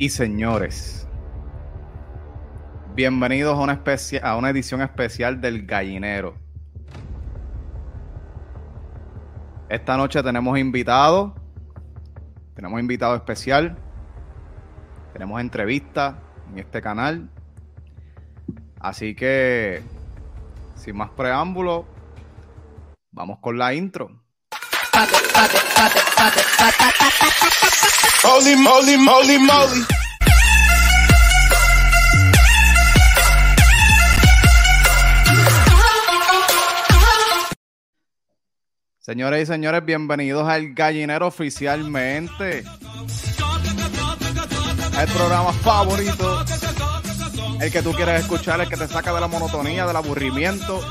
y señores, bienvenidos a una, a una edición especial del Gallinero. Esta noche tenemos invitado, tenemos invitado especial, tenemos entrevista en este canal. Así que, sin más preámbulo, vamos con la intro. Holy moly, moly, moly. Y señores, bienvenidos al Gallinero oficialmente. El programa favorito. El que tú quieres escuchar, el que te saca de la monotonía, del aburrimiento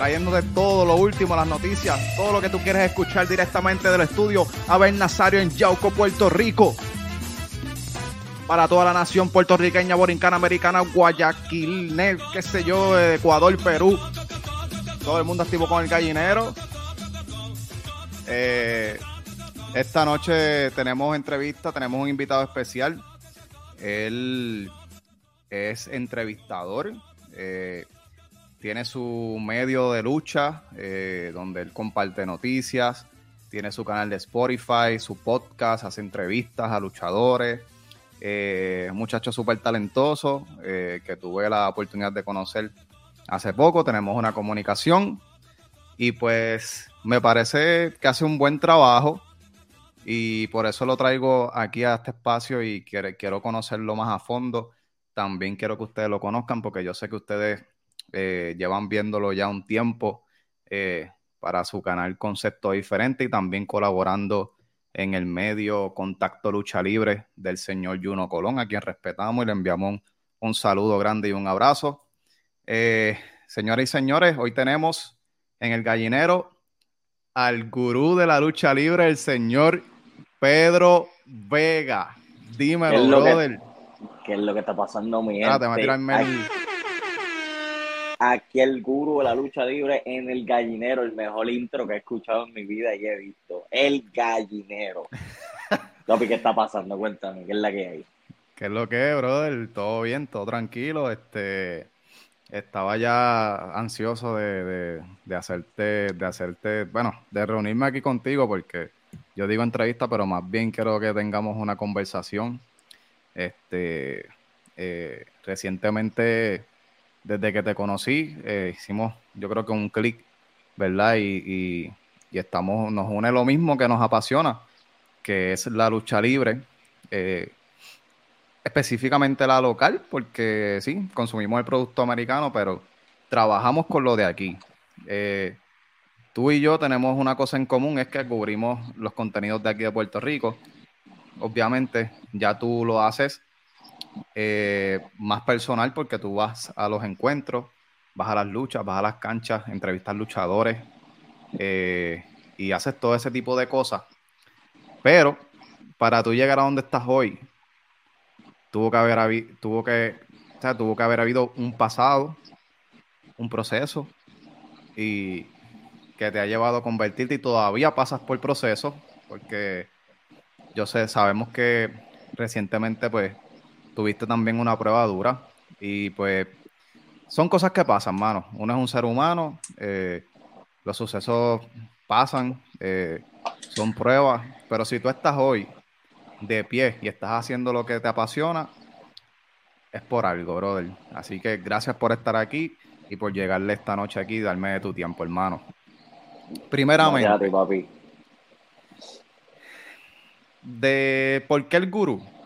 trayéndote todo lo último, las noticias, todo lo que tú quieres escuchar directamente del estudio Abel Nazario en Yauco, Puerto Rico. Para toda la nación puertorriqueña, borincana, americana, Guayaquil, qué sé yo, Ecuador, Perú. Todo el mundo activo con el gallinero. Eh, esta noche tenemos entrevista, tenemos un invitado especial. Él es entrevistador. Eh, tiene su medio de lucha, eh, donde él comparte noticias, tiene su canal de Spotify, su podcast, hace entrevistas a luchadores. Eh, muchacho súper talentoso eh, que tuve la oportunidad de conocer hace poco. Tenemos una comunicación y pues me parece que hace un buen trabajo y por eso lo traigo aquí a este espacio y quiero conocerlo más a fondo. También quiero que ustedes lo conozcan porque yo sé que ustedes eh, llevan viéndolo ya un tiempo eh, para su canal Concepto Diferente y también colaborando en el medio Contacto Lucha Libre del señor Juno Colón, a quien respetamos y le enviamos un, saludo grande y un abrazo. Eh, señoras y señores, hoy tenemos en el gallinero al gurú de la lucha libre, el señor Pedro Vega. Dímelo, brother. ¿Qué es lo que está pasando, mi gente? Aquí el guru de la lucha libre en el gallinero, el mejor intro que he escuchado en mi vida y he visto. El gallinero. Topi, ¿qué está pasando? Cuéntame, ¿qué es la que hay? ¿Qué es lo que es, brother? Todo bien, todo tranquilo. Este, estaba ya ansioso de, hacerte, de hacerte, bueno, de reunirme aquí contigo porque yo digo entrevista, pero más bien quiero que tengamos una conversación. Este, eh, recientemente desde que te conocí, eh, hicimos yo creo que un clic, ¿verdad? Y, estamos, nos une lo mismo que nos apasiona, que es la lucha libre, eh, específicamente la local, porque sí, consumimos el producto americano, pero trabajamos con lo de aquí. Eh, tú y yo tenemos una cosa en común, es que cubrimos los contenidos de aquí de Puerto Rico. Obviamente, ya tú lo haces eh, más personal porque tú vas a los encuentros, vas a las luchas, vas a las canchas, entrevistas luchadores eh, y haces todo ese tipo de cosas. Pero para tú llegar a donde estás hoy, tuvo que haber, tuvo que, tuvo que haber habido un pasado, un proceso y que te ha llevado a convertirte y todavía pasas por proceso porque yo sé, sabemos que recientemente pues tuviste también una prueba dura y pues son cosas que pasan, mano. Uno es un ser humano, eh, los sucesos pasan, eh, son pruebas, pero si tú estás hoy de pie y estás haciendo lo que te apasiona, es por algo, brother. Así que gracias por estar aquí y por llegarle esta noche aquí y darme de tu tiempo, hermano. Primeramente, papi. de por qué el gurú.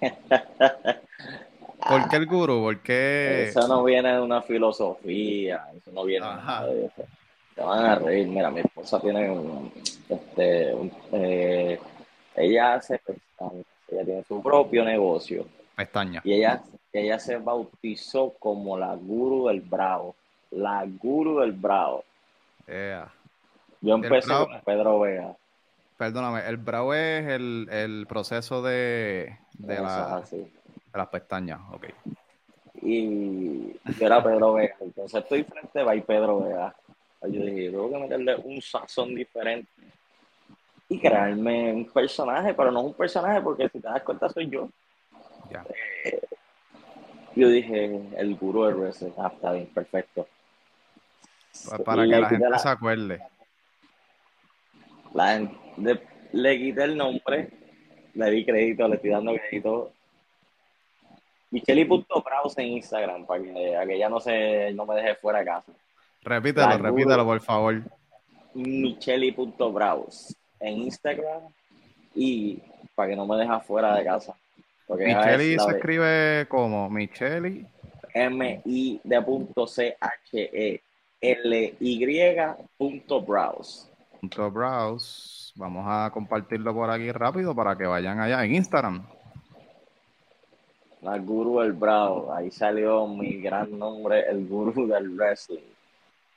¿Por qué el gurú? ¿Por qué? Eso no viene de una filosofía, eso no viene de eso. Te van a reír. Mira, mi esposa tiene un, este, eh, ella hace ella tiene su propio negocio. Pestaña. Y ella, ella se bautizó como la guru del bravo. La guru del bravo. Yo empecé con Pedro Vega. Perdóname, el bravo es el, proceso de, de, las pestañas, ok. Y yo era Pedro Vega, entonces estoy frente va y Pedro Vega. Yo dije, tengo que meterle un sazón diferente. y crearme un personaje, pero no un personaje porque si te das cuenta soy yo. Eh, yo dije, el gurú de wrestling, ah, está bien, perfecto. Para que la gente se acuerde. le quité el nombre, le di crédito, le estoy dando crédito. Micheli.browse en Instagram para que, ella no, se, no me deje fuera de casa. Repítelo, repítelo, por favor. Micheli.browse en Instagram y para que no me deje fuera de casa. Micheli se escribe como Micheli. M-I de punto C-H-E L-Y punto browse. Punto browse. Vamos a compartirlo por aquí rápido para que vayan allá en Instagram. La guru del browse. Ahí salió mi gran nombre, el guru del wrestling.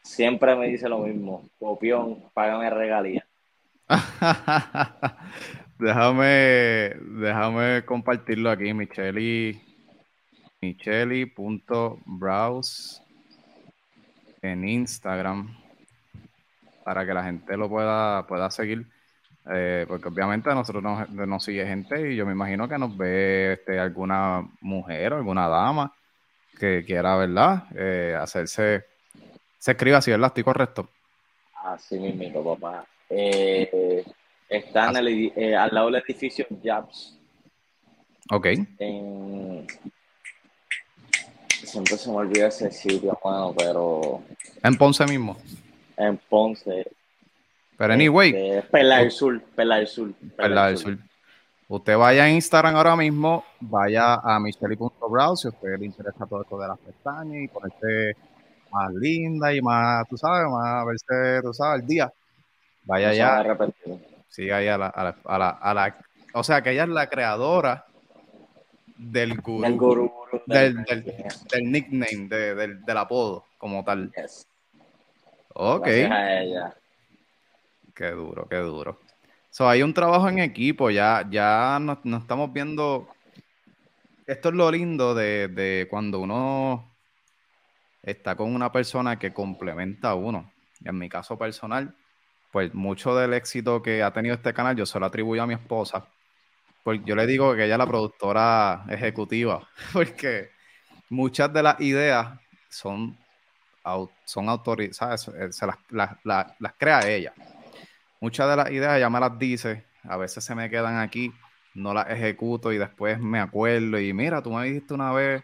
Siempre me dice lo mismo. Copión, págame regalía. déjame, déjame compartirlo aquí, Micheli. Micheli.browse en Instagram para que la gente lo pueda, pueda seguir. Eh, porque obviamente a nosotros nos, sigue gente y yo me imagino que nos ve este, alguna mujer o alguna dama que quiera, ¿verdad? Eh, hacerse. Se escribe así, ¿verdad? ¿Estoy correcto? Así mismo, papá. Eh, está en el, eh, al lado del edificio Jabs. Ok. siempre se me olvida ese sitio, bueno, pero. En Ponce mismo. En Ponce. Pero anyway. Este, Pela del Sur, Pela del Sur. Pela, del Sur. Usted vaya a Instagram ahora mismo, vaya a micheli.browse si a usted le interesa todo esto de las pestañas y ponerse más linda y más, tú sabes, más verse, tú sabes, al día. Vaya allá. Siga ahí a la, a, la, a, la, O sea, que ella es la creadora del gurú. Del, del, nickname, del, del, apodo, como tal. Ok. Qué duro, qué duro. So, hay un trabajo en equipo, ya, ya nos, estamos viendo. Esto es lo lindo de, de, cuando uno está con una persona que complementa a uno. En mi caso personal, pues mucho del éxito que ha tenido este canal yo se lo atribuyo a mi esposa. Pues yo le digo que ella es la productora ejecutiva, porque muchas de las ideas son, son autorizadas, eh, se las, las, crea ella. Muchas de las ideas ella me las dice, a veces se me quedan aquí, no las ejecuto y después me acuerdo y mira, tú me dijiste una vez,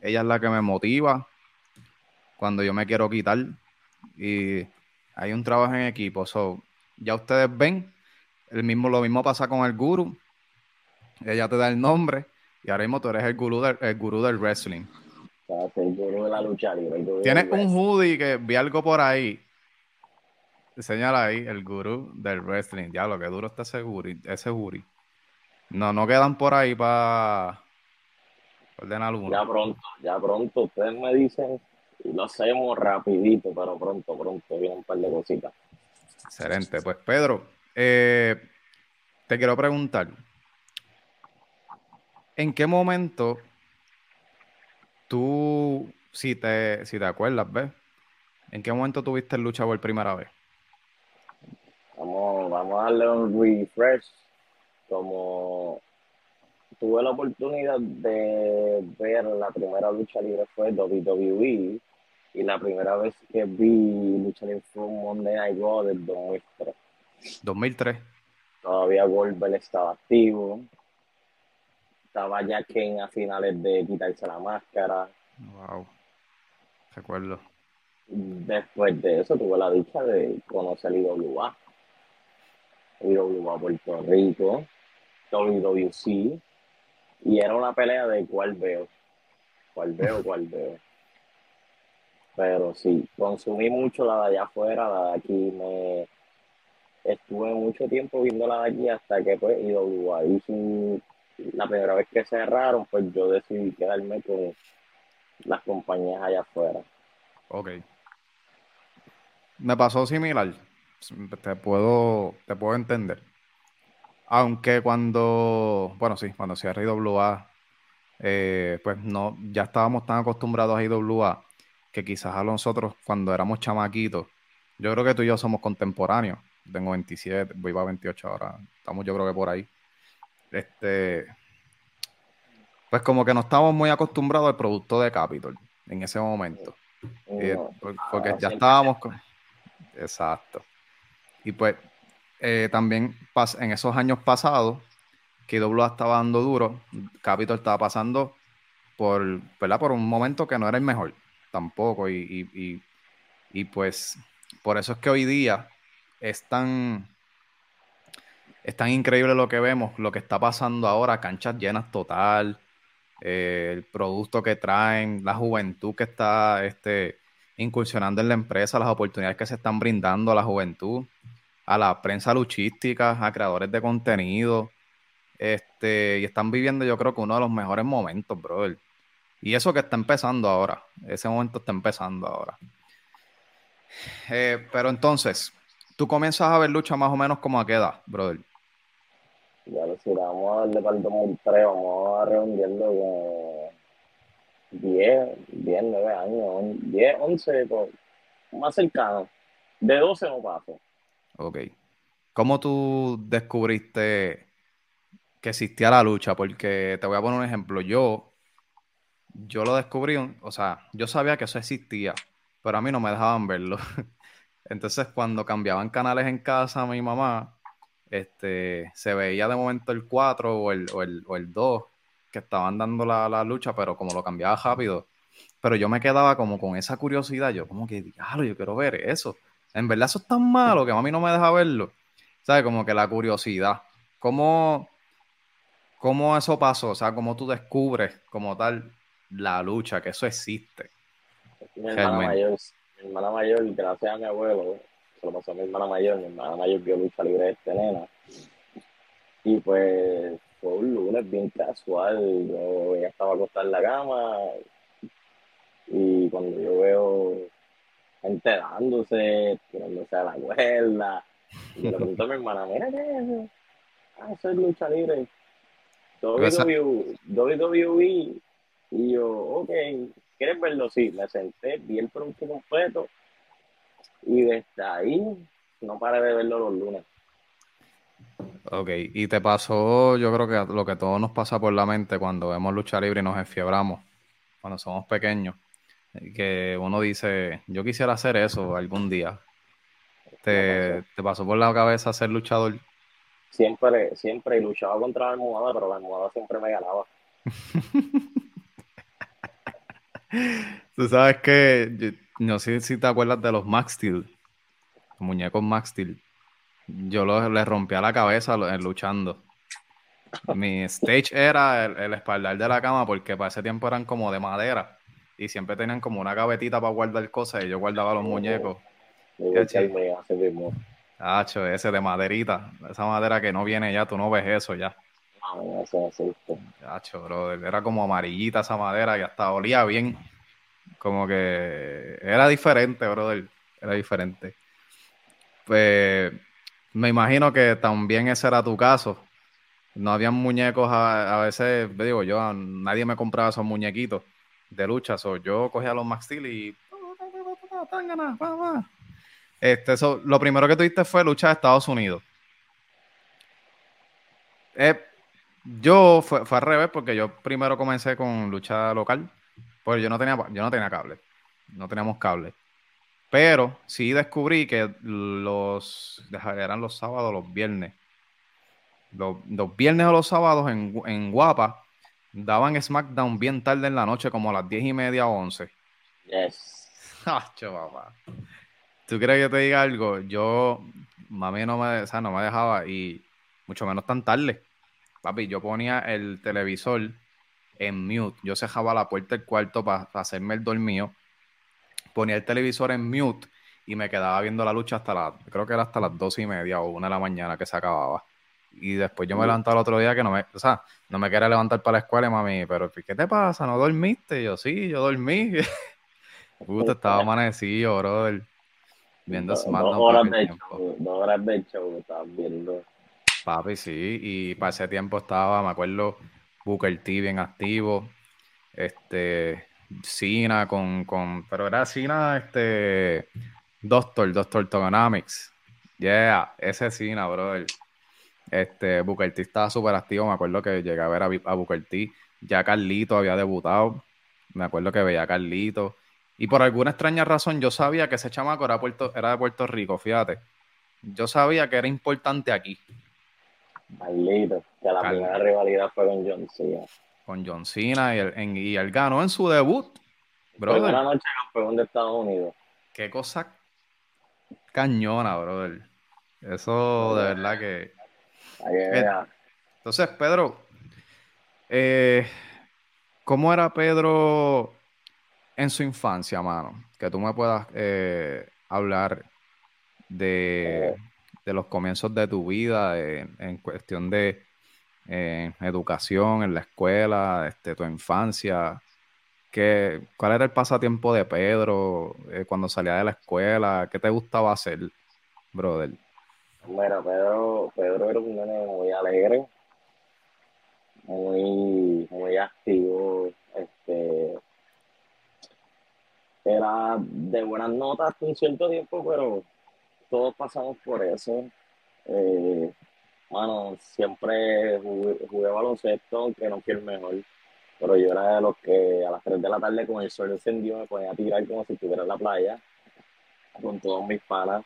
ella es la que me motiva cuando yo me quiero quitar y hay un trabajo en equipo. So, ya ustedes ven, el mismo, lo mismo pasa con el guru. Ella te da el nombre y ahora mismo tú eres el gurú del, el gurú del wrestling. El gurú de la lucha libre. Tienes un hoodie que vi algo por ahí. Señala ahí, el gurú del wrestling. Ya, lo que duro está ese guri, ese. No, no quedan por ahí para ordenar uno. Ya pronto, ya pronto. Ustedes me dicen y lo hacemos rapidito, pero pronto, pronto viene un par de cositas. Excelente. Pues Pedro, eh, te quiero preguntar, ¿en qué momento tú, si te, si te acuerdas, ves, en qué momento tuviste lucha por primera vez? Vamos, vamos a darle un refresh. Como tuve la oportunidad de ver la primera lucha libre fue WWE y la primera vez que vi lucha libre fue un Monday Night Raw del 2003. 2003. Todavía Goldberg estaba activo. Estaba ya Ken a finales de quitarse la máscara. Wow. Recuerdo. Después de eso tuve la dicha de conocer IWA. IWA Puerto Rico. WWC. Y era una pelea de cuál veo. Cuál veo, cuál veo. Pero sí, consumí mucho la de allá afuera, la de aquí me estuve mucho tiempo viendo la de aquí hasta que pues IWA y la primera vez que cerraron, pues yo decidí quedarme con las compañías allá afuera. Ok. Me pasó similar. Te puedo, te puedo entender. Aunque cuando, bueno, sí, cuando cierra IWA, eh, pues no, ya estábamos tan acostumbrados a IWA que quizás a nosotros cuando éramos chamaquitos, yo creo que tú y yo somos contemporáneos. tengo 27, voy para 28 ahora. Estamos yo creo que por ahí. Este, pues como que no estamos muy acostumbrados al producto de Capitol en ese momento. Eh, porque ah, ya estábamos con... Exacto. Y pues eh, también en esos años pasados, que W estaba dando duro, Capitol estaba pasando por, ¿verdad? por un momento que no era el mejor tampoco. Y, y, pues por eso es que hoy día es tan, es tan increíble lo que vemos, lo que está pasando ahora, canchas llenas total, eh, el producto que traen, la juventud que está este, incursionando en la empresa, las oportunidades que se están brindando a la juventud, a la prensa luchística, a creadores de contenido. Este, y están viviendo, yo creo que uno de los mejores momentos, brother. Y eso que está empezando ahora, ese momento está empezando ahora. Eh, pero entonces, tú comienzas a ver lucha más o menos como a qué brother. Ya lo sé, vamos a darle para el 2003, vamos a redondearlo con 10, 10, 9 años, 10, 11, pues, más cercano. De 12 no paso. Ok. ¿Cómo tú descubriste que existía la lucha? Porque te voy a poner un ejemplo. Yo, yo lo descubrí, o sea, yo sabía que eso existía, pero a mí no me dejaban verlo. Entonces, cuando cambiaban canales en casa, mi mamá, este, se veía de momento el 4 o el, o el, o el 2 que estaban dando la, lucha, pero como lo cambiaba rápido. Pero yo me quedaba como con esa curiosidad, yo como que, diablo, yo quiero ver eso. En verdad eso es tan malo que mami no me deja verlo. ¿Sabes? Como que la curiosidad. ¿Cómo, cómo eso pasó? O sea, cómo tú descubres como tal la lucha, que eso existe. Mi hermana mayor, mi hermana mayor, gracias a mi abuelo, lo pasó a mi hermana mayor, mi hermana mayor vio lucha libre de este. Y pues fue un lunes bien casual, yo ya estaba acostada en la cama y cuando yo veo gente dándose, tirándose a la cuerda, y le pregunto a mi hermana, mira qué es eso, ah, eso es lucha libre. WWE, y yo, ok, ¿quieres verlo? Sí, me senté, vi el producto completo y desde ahí no paré de verlo los lunes. Ok, y te pasó, yo creo que lo que todos nos pasa por la mente cuando vemos lucha libre y nos enfiebramos, cuando somos pequeños, que uno dice, yo quisiera hacer eso algún día. ¿Te, te pasó por la cabeza ser luchador? Siempre, siempre luchaba contra la almohada, pero la almohada siempre me ganaba. Tú sabes que, no sé si te acuerdas de los Max Steel, los muñecos Max Steel. Yo los, les rompía la cabeza luchando. Mi stage era el, el, espaldar de la cama porque para ese tiempo eran como de madera y siempre tenían como una gavetita para guardar cosas y yo guardaba los muñecos. Hacho, ese de maderita, esa madera que no viene ya, tú no ves eso ya. Hacho, bro, era como amarillita esa madera y hasta olía bien. Como que era diferente, brother. Era diferente. Pues me imagino que también ese era tu caso. No habían muñecos a, veces, digo yo, nadie me compraba esos muñequitos de lucha. So, yo cogía los Max Steel y. Este, eso, lo primero que tuviste fue lucha de Estados Unidos. Eh, yo fue, fue al revés porque yo primero comencé con lucha local, porque yo no tenía, yo no tenía cable, no teníamos cable. Pero sí descubrí que los eran los sábados, los viernes. Los, viernes o los sábados en, en Guapa daban SmackDown bien tarde en la noche, como a las diez y media o once. Yes. papá. ¿Tú crees que te diga algo? Yo, mami no me, o no me dejaba y mucho menos tan tarde. Papi, yo ponía el televisor en mute. Yo cerraba la puerta del cuarto para hacerme el dormido. Ponía el televisor en mute y me quedaba viendo la lucha hasta las, creo que era hasta las dos y media o una de la mañana que se acababa. Y después yo me levantaba el otro día que no me, o sea, no me quería levantar para la escuela, mami, pero ¿qué te pasa? ¿No dormiste? yo, sí, yo dormí. Puta, estaba amanecido, brother. Viendo. Dos horas de show, dos horas de show, estabas viendo. Papi, sí, y para ese tiempo estaba, me acuerdo, Booker T bien activo, este, Cena con, con, pero era Cena, este, Doctor, Doctor Togonomics, Yeah, ese Cina, brother. Este, Booker T estaba súper activo. Me acuerdo que llegué a ver a, a Booker T. Ya Carlito había debutado. Me acuerdo que veía a Carlito. Y por alguna extraña razón yo sabía que ese chamaco era, era de Puerto Rico, fíjate. Yo sabía que era importante aquí. Carlito, que la primera rivalidad fue con John Cena. Con John Cena y, el, y él ganó en su debut. Brother. Primera noche campeón de Estados Unidos. Qué cosa cañona, brother. Eso de verdad que. Eh, entonces, Pedro, eh, ¿cómo era Pedro en su infancia, mano? Que tú me puedas eh, hablar de, los comienzos de tu vida en cuestión de educación en la escuela, este, tu infancia. ¿Qué, ¿Cuál era el pasatiempo de Pedro cuando salía de la escuela? ¿Qué te gustaba hacer, brother? Bueno, Pedro, Pedro era un nene muy alegre, muy, muy activo, este, era de buenas notas un cierto tiempo, pero todos pasamos por eso. Eh, bueno, siempre jugué, baloncesto, aunque no fui el mejor, pero yo era de los que a las 3 de la tarde con el sol encendido me ponía a tirar como si estuviera en la playa, con todos mis panas.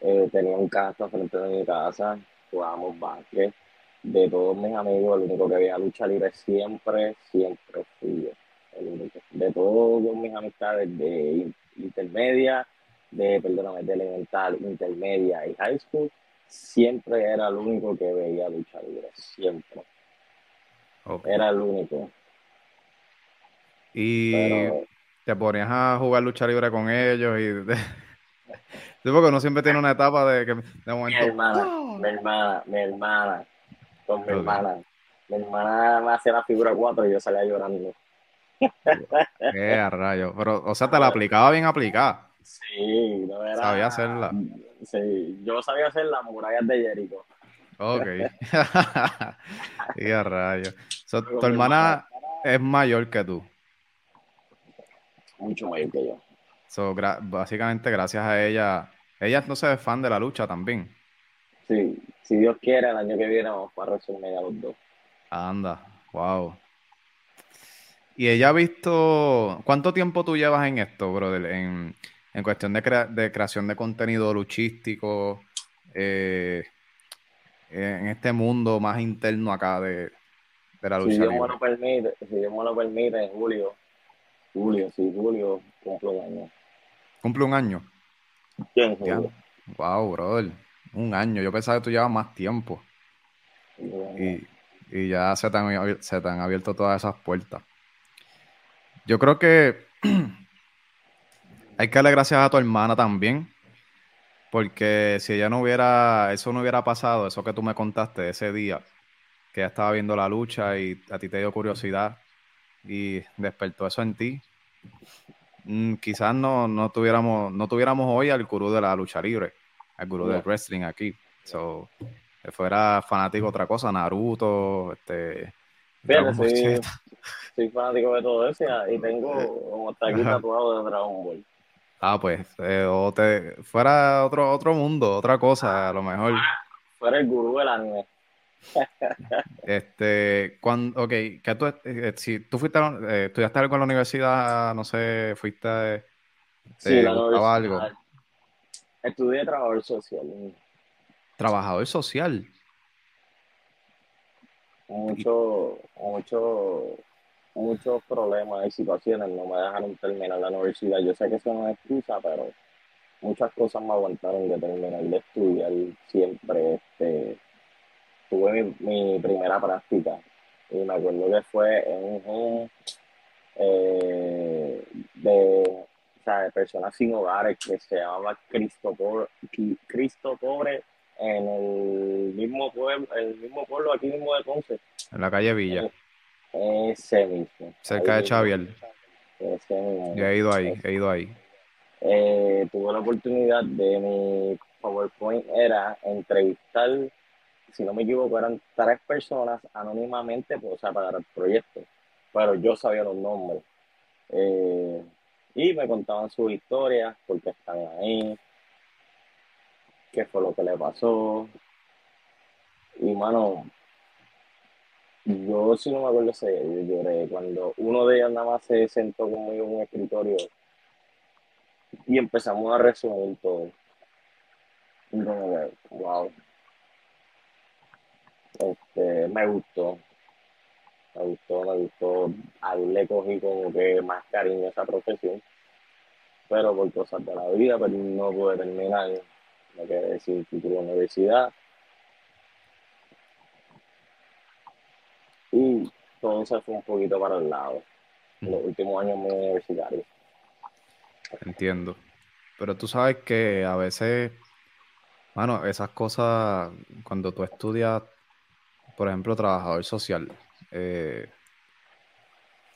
Eh, tenía un casto frente de mi casa, jugábamos básquet. De todos mis amigos, el único que veía lucha libre siempre, siempre fui yo. De todos mis amistades de intermedia, de, perdóname, de elemental, intermedia y high school, siempre era el único que veía lucha libre, siempre. Era el único. Y te ponías a jugar lucha libre con ellos y Sí, porque uno siempre tiene una etapa de que de momento. Mi hermana, mi hermana, mi hermana, con mi hermana. Mi hermana me hacía la figura 4 y yo salía llorando. Qué rayo. Pero, o sea, te la aplicaba bien aplicada. Sí, no era. Sabía hacerla. Sí, yo sabía hacer las murallas de Jericho. Ok. Qué rayo. tu hermana es mayor que tú. Mucho mayor que yo. So, básicamente, gracias a ella, ella no se es fan de la lucha también. Sí, si Dios quiere, el año que viene vamos para WrestleMania los dos. Anda, wow. Y ella ha visto, ¿cuánto tiempo tú llevas en esto, brother? En, en cuestión de, de, creación de contenido luchístico, eh, en este mundo más interno acá de, la lucha. Si Dios me lo permite, si Dios me lo permite, en julio, julio, sí, julio, cumplo un año. ¿Cumple un año? ¿Quién? Wow, brother. Un año. Yo pensaba que tú llevas más tiempo. Y, ya se te, han, se te han abierto todas esas puertas. Yo creo que hay que darle gracias a tu hermana también. Porque si ella no hubiera, eso no hubiera pasado, eso que tú me contaste ese día, que ella estaba viendo la lucha y a ti te dio curiosidad y despertó eso en ti, Mm, quizás no, no, tuviéramos, no tuviéramos hoy al gurú de la lucha libre, al gurú del wrestling aquí. So, fuera fanático de otra cosa, Naruto, este. soy, fanático de todo eso y tengo como está aquí tatuado de Dragon Ball. Ah, pues, eh, o te, fuera otro, otro mundo, otra cosa, a lo mejor. Fuera el gurú del anime este, cuando, ok, que tú, eh, si tú fuiste, eh, estudiaste algo en la universidad, no sé, fuiste, sí, la algo. Estudié trabajador social. Trabajador social. Mucho, mucho, muchos problemas y situaciones no me dejaron terminar la universidad. Yo sé que eso no es excusa, pero muchas cosas me aguantaron de terminar de estudiar siempre, este, tuve mi, primera práctica y me acuerdo que fue en un home eh, de, personas sin hogares que se llamaba Cristo Pobre, Cristo Pobre en el mismo pueblo, el mismo pueblo aquí mismo de Ponce. En la calle Villa. Ese mismo. Cerca de Xavier. Ese mismo. he ido ahí, he ido ahí. Eh, tuve la oportunidad de mi PowerPoint era entrevistar si no me equivoco, eran tres personas anónimamente pues, o sea, para el proyecto, pero yo sabía los nombres. Eh, y me contaban sus historias, porque están ahí. qué fue lo que le pasó. Y mano, yo si no me acuerdo ese lloré cuando uno de ellos nada más se sentó conmigo en un escritorio y empezamos a resumir todo. Wow. Este, me gustó. Me gustó, me gustó. Ahí le cogí como que más cariño a esa profesión. Pero por cosas de la vida, pero pues, no pude terminar. Me quedé sin título de universidad. Y todo se fue un poquito para el lado. En los últimos años muy universitarios. Entiendo. Pero tú sabes que a veces, bueno, esas cosas, cuando tú estudias, por ejemplo, trabajador social, eh,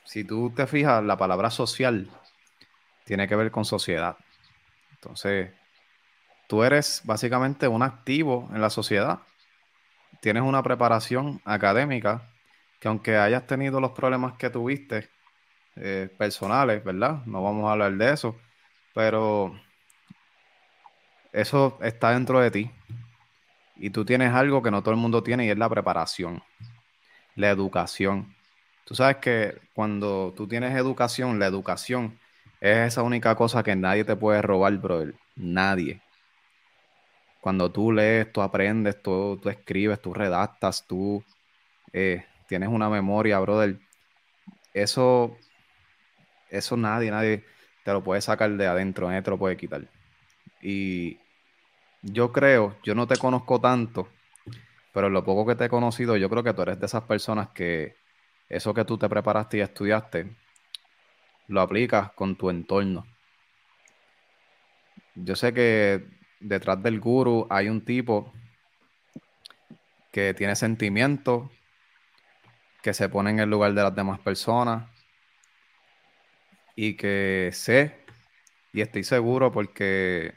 si tú te fijas, la palabra social tiene que ver con sociedad. Entonces, tú eres básicamente un activo en la sociedad. Tienes una preparación académica que aunque hayas tenido los problemas que tuviste eh, personales, ¿verdad? No vamos a hablar de eso, pero eso está dentro de ti. Y tú tienes algo que no todo el mundo tiene y es la preparación, la educación. Tú sabes que cuando tú tienes educación, la educación es esa única cosa que nadie te puede robar, brother. Nadie. Cuando tú lees, tú aprendes, tú, tú escribes, tú redactas, tú eh, tienes una memoria, brother. Eso, eso nadie, nadie te lo puede sacar de adentro, nadie te lo puede quitar. Y yo creo, yo no te conozco tanto, pero lo poco que te he conocido, yo creo que tú eres de esas personas que eso que tú te preparaste y estudiaste, lo aplicas con tu entorno. Yo sé que detrás del guru hay un tipo que tiene sentimientos, que se pone en el lugar de las demás personas y que sé y estoy seguro porque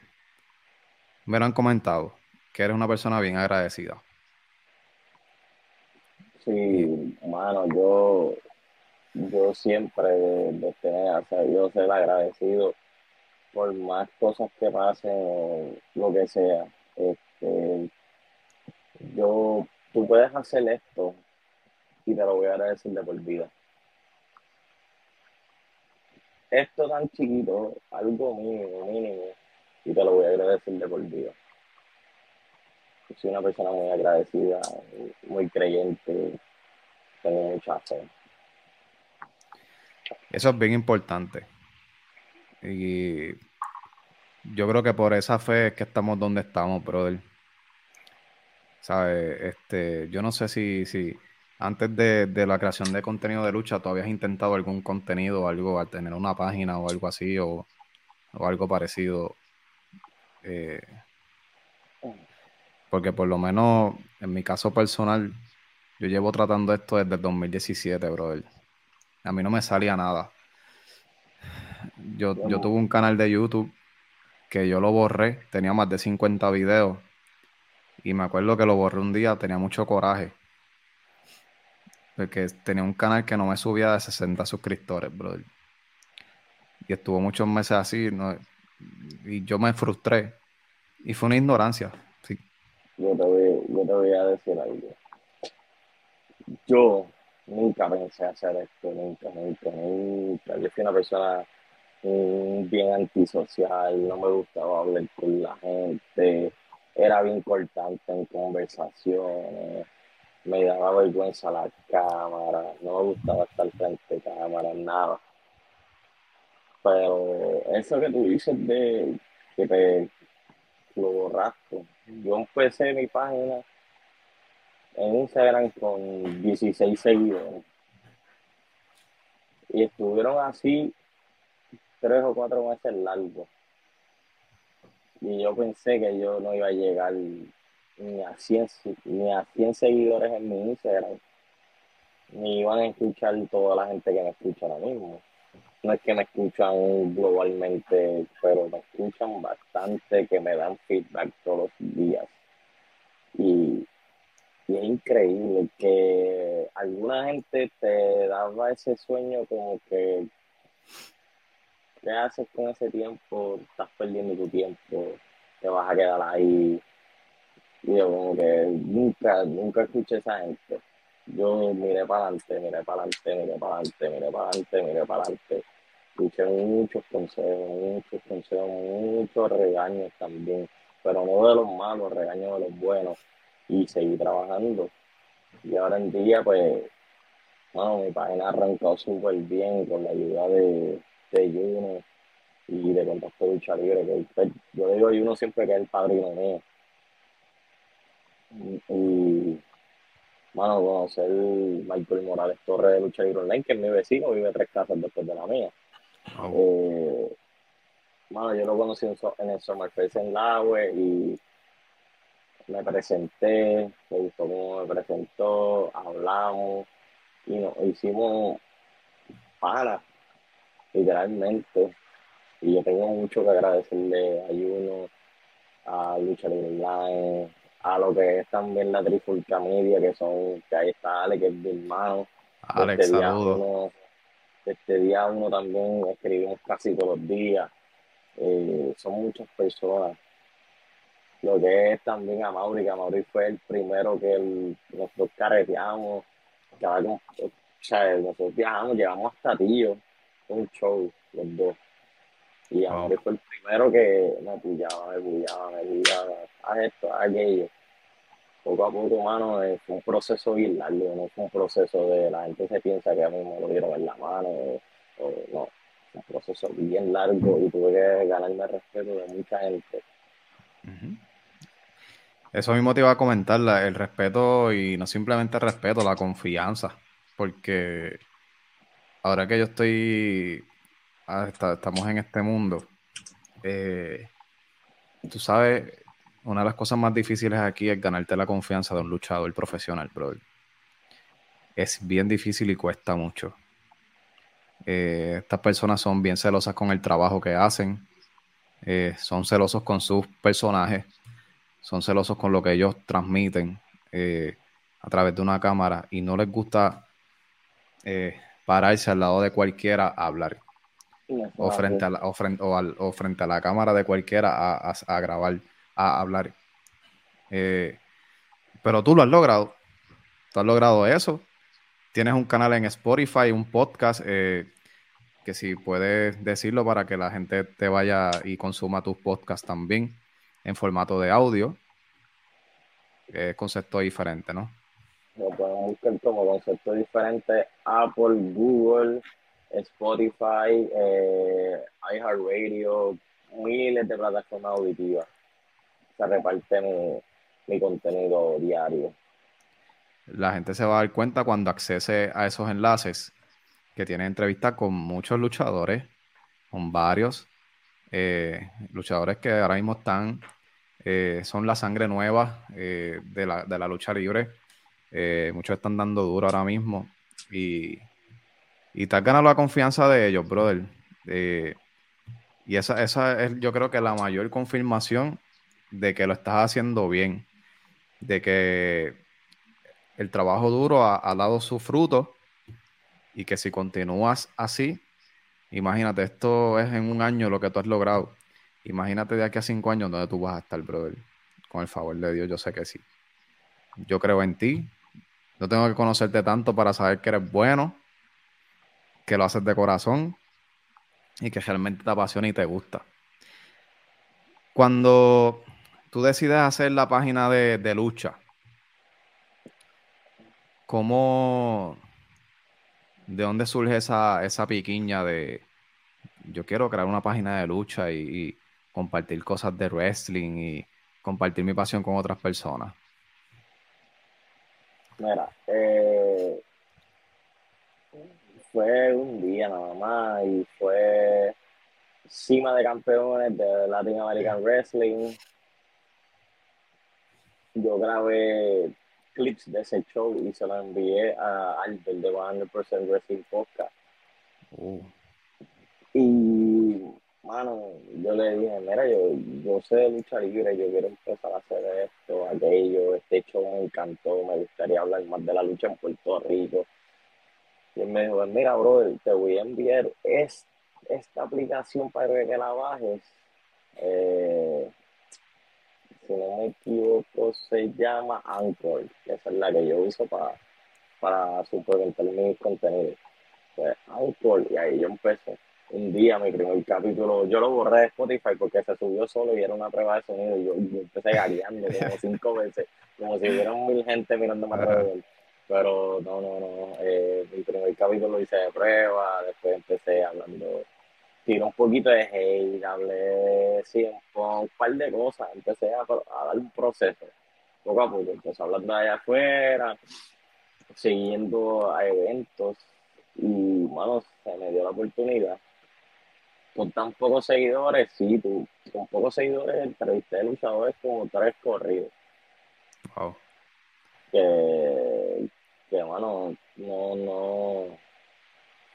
me lo han comentado que eres una persona bien agradecida. Sí, mano, yo, yo siempre de, tener, o sea, yo ser agradecido por más cosas que pasen lo que sea. Este, yo, tú puedes hacer esto y te lo voy a agradecer de por vida. Esto tan chiquito, algo mínimo, mínimo, y te lo voy a agradecer de por vida. Soy una persona muy agradecida, muy creyente, tengo mucha fe. Eso es bien importante. Y yo creo que por esa fe es que estamos donde estamos, brother. ¿Sabes? Este, yo no sé si, si, antes de, la creación de contenido de lucha, ¿tú habías intentado algún contenido, algo, al tener una página o algo así, o, algo parecido? Eh, porque por lo menos en mi caso personal, yo llevo tratando esto desde el 2017, brother. A mí no me salía nada. Yo, yo tuve un canal de YouTube que yo lo borré, tenía más de 50 videos. Y me acuerdo que lo borré un día, tenía mucho coraje porque tenía un canal que no me subía de 60 suscriptores, brother. Y estuvo muchos meses así, y yo me frustré. Y fue una ignorancia, sí. Yo te voy, a decir algo. Yo nunca pensé hacer esto, nunca, nunca, nunca. Yo fui una persona mm, bien antisocial, no me gustaba hablar con la gente, era bien cortante en conversaciones me daba vergüenza la cámara, no me gustaba estar frente a cámara, nada. Pero eso que tú dices de que te lo borraste, yo empecé mi página en Instagram con 16 seguidores. Y estuvieron así tres o cuatro meses largos. Y yo pensé que yo no iba a llegar ni a 100, ni a 100 seguidores en mi Instagram, ni iban a escuchar toda la gente que me escucha ahora mismo. No es que me escuchan globalmente, pero me escuchan bastante, que me dan feedback todos los días. Y, y es increíble que alguna gente te daba ese sueño como que ¿qué haces con ese tiempo? Estás perdiendo tu tiempo, te vas a quedar ahí Y yo como que nunca, nunca escuché esa gente. Yo miré para adelante, miré para adelante, miré para adelante, miré para adelante, miré para adelante. Escuché muchos consejos, muchos consejos, muchos regaños también, pero no de los malos, regaños de los buenos. Y seguí trabajando. Y ahora en día, pues, bueno, mi página ha arrancado súper bien con la ayuda de, de Juno y de Contacto Lucha Libre. Que pues, yo digo Juno siempre que es el padrino mío. Y, bueno, conocer Michael Morales Torres de Lucha Libre Online, que es mi vecino, vive tres casas después de la mía. Eh, bueno, yo lo conocí en, el Summer Fest en Laue y me presenté, me gustó cómo me presentó, hablamos y nos hicimos para, literalmente. Y yo tengo mucho que agradecerle a Juno, a Lucha Libre Online, a lo que es también la Trifulca Media, que son, que ahí está Ale, que es mi hermano. Alex, este saludos. Este día uno también escribimos casi todos los días. Eh, son muchas personas. Lo que es también a Mauri, que a Mauri fue el primero que el, nosotros carreteamos. Cada, o sea, nosotros viajamos, llegamos hasta Tío, un show, los dos. Y a Mauri fue el primero que me pillaba, me pillaba, me pillaba, haz esto, haz aquello. Poco a poco, mano, eh, fue un proceso bien largo, no fue un proceso de la gente se piensa que a mí me lo dieron en la mano, o, no, un proceso bien largo y tuve que ganarme el respeto de mucha gente. Eso mismo te iba a comentar, el respeto y no simplemente el respeto, la confianza, porque ahora que yo estoy, ah, estamos en este mundo, eh, tú sabes, una de las cosas más difíciles aquí es ganarte la confianza de un luchador profesional, brother. Es bien difícil y cuesta mucho. Eh, estas personas son bien celosas con el trabajo que hacen, eh, son celosos con sus personajes, son celosos con lo que ellos transmiten a través de una cámara. Y no les gusta pararse al lado de cualquiera a hablar o frente, a la, o, frente, o, frente a la cámara de cualquiera a, grabar, a hablar. Eh, pero tú lo has logrado. Tú has logrado eso. Tienes un canal en Spotify, un podcast, eh, que si puedes decirlo para que la gente te vaya y consuma tus podcasts también en formato de audio. Es concepto diferente, ¿no? Lo podemos buscar como concepto diferente Apple, Google, Spotify, eh, iHeartRadio, miles de plataformas auditivas. Se reparte mi, contenido diario. La gente se va a dar cuenta cuando accese a esos enlaces que tiene entrevistas con muchos luchadores, con varios eh, luchadores que ahora mismo están, eh, son la sangre nueva de, la, de, la, lucha libre. muchos están dando duro ahora mismo y y te has ganado la confianza de ellos, brother. y esa, esa es, yo creo que la mayor confirmación de que lo estás haciendo bien. De que el trabajo duro ha, dado su fruto. Y que si continúas así, imagínate, esto es en un año lo que tú has logrado. Imagínate de aquí a cinco años donde tú vas a estar, brother. Con el favor de Dios, yo sé que sí. Yo creo en ti. No tengo que conocerte tanto para saber que eres bueno que lo haces de corazón y que realmente te apasiona y te gusta. Cuando tú decides hacer la página de, lucha, ¿cómo, de dónde surge esa, esa piquiña de yo quiero crear una página de lucha y, compartir cosas de wrestling y compartir mi pasión con otras personas? Mira, eh, fue un día nada más y fue cima de campeones de Latin American Wrestling. Yo grabé clips de ese show y se lo envié a Albert de 100% Wrestling Podcast. Uh. Y, mano, yo le dije, mira, yo, yo sé de lucha libre, yo quiero empezar a hacer esto, aquello, este show me encantó, me gustaría hablar más de la lucha en Puerto Rico y me dijo, mira, bro, te voy a enviar esta aplicación para que la bajes. Eh, si no me equivoco, se llama Anchor, que esa es la que yo uso para, para suplementar mis contenidos. Pues Anchor, y ahí yo empecé. Un día mi primer capítulo, yo lo borré de Spotify porque se subió solo y era una prueba de sonido. Y yo, empecé gagueando como cinco veces, como si hubiera mil gente mirándome alrededor. Pero no, no, no. Eh, mi primer capítulo lo hice de prueba, después empecé hablando tiré un poquito de hate, hablé sí, un, par de cosas, empecé a, dar un proceso, poco a poco, empecé hablando allá afuera, siguiendo a eventos, y bueno, se me dio la oportunidad. Con tan pocos seguidores, sí, tú, con pocos seguidores entrevisté a luchadores como tres corridos. Wow. Que, que, bueno, no, no,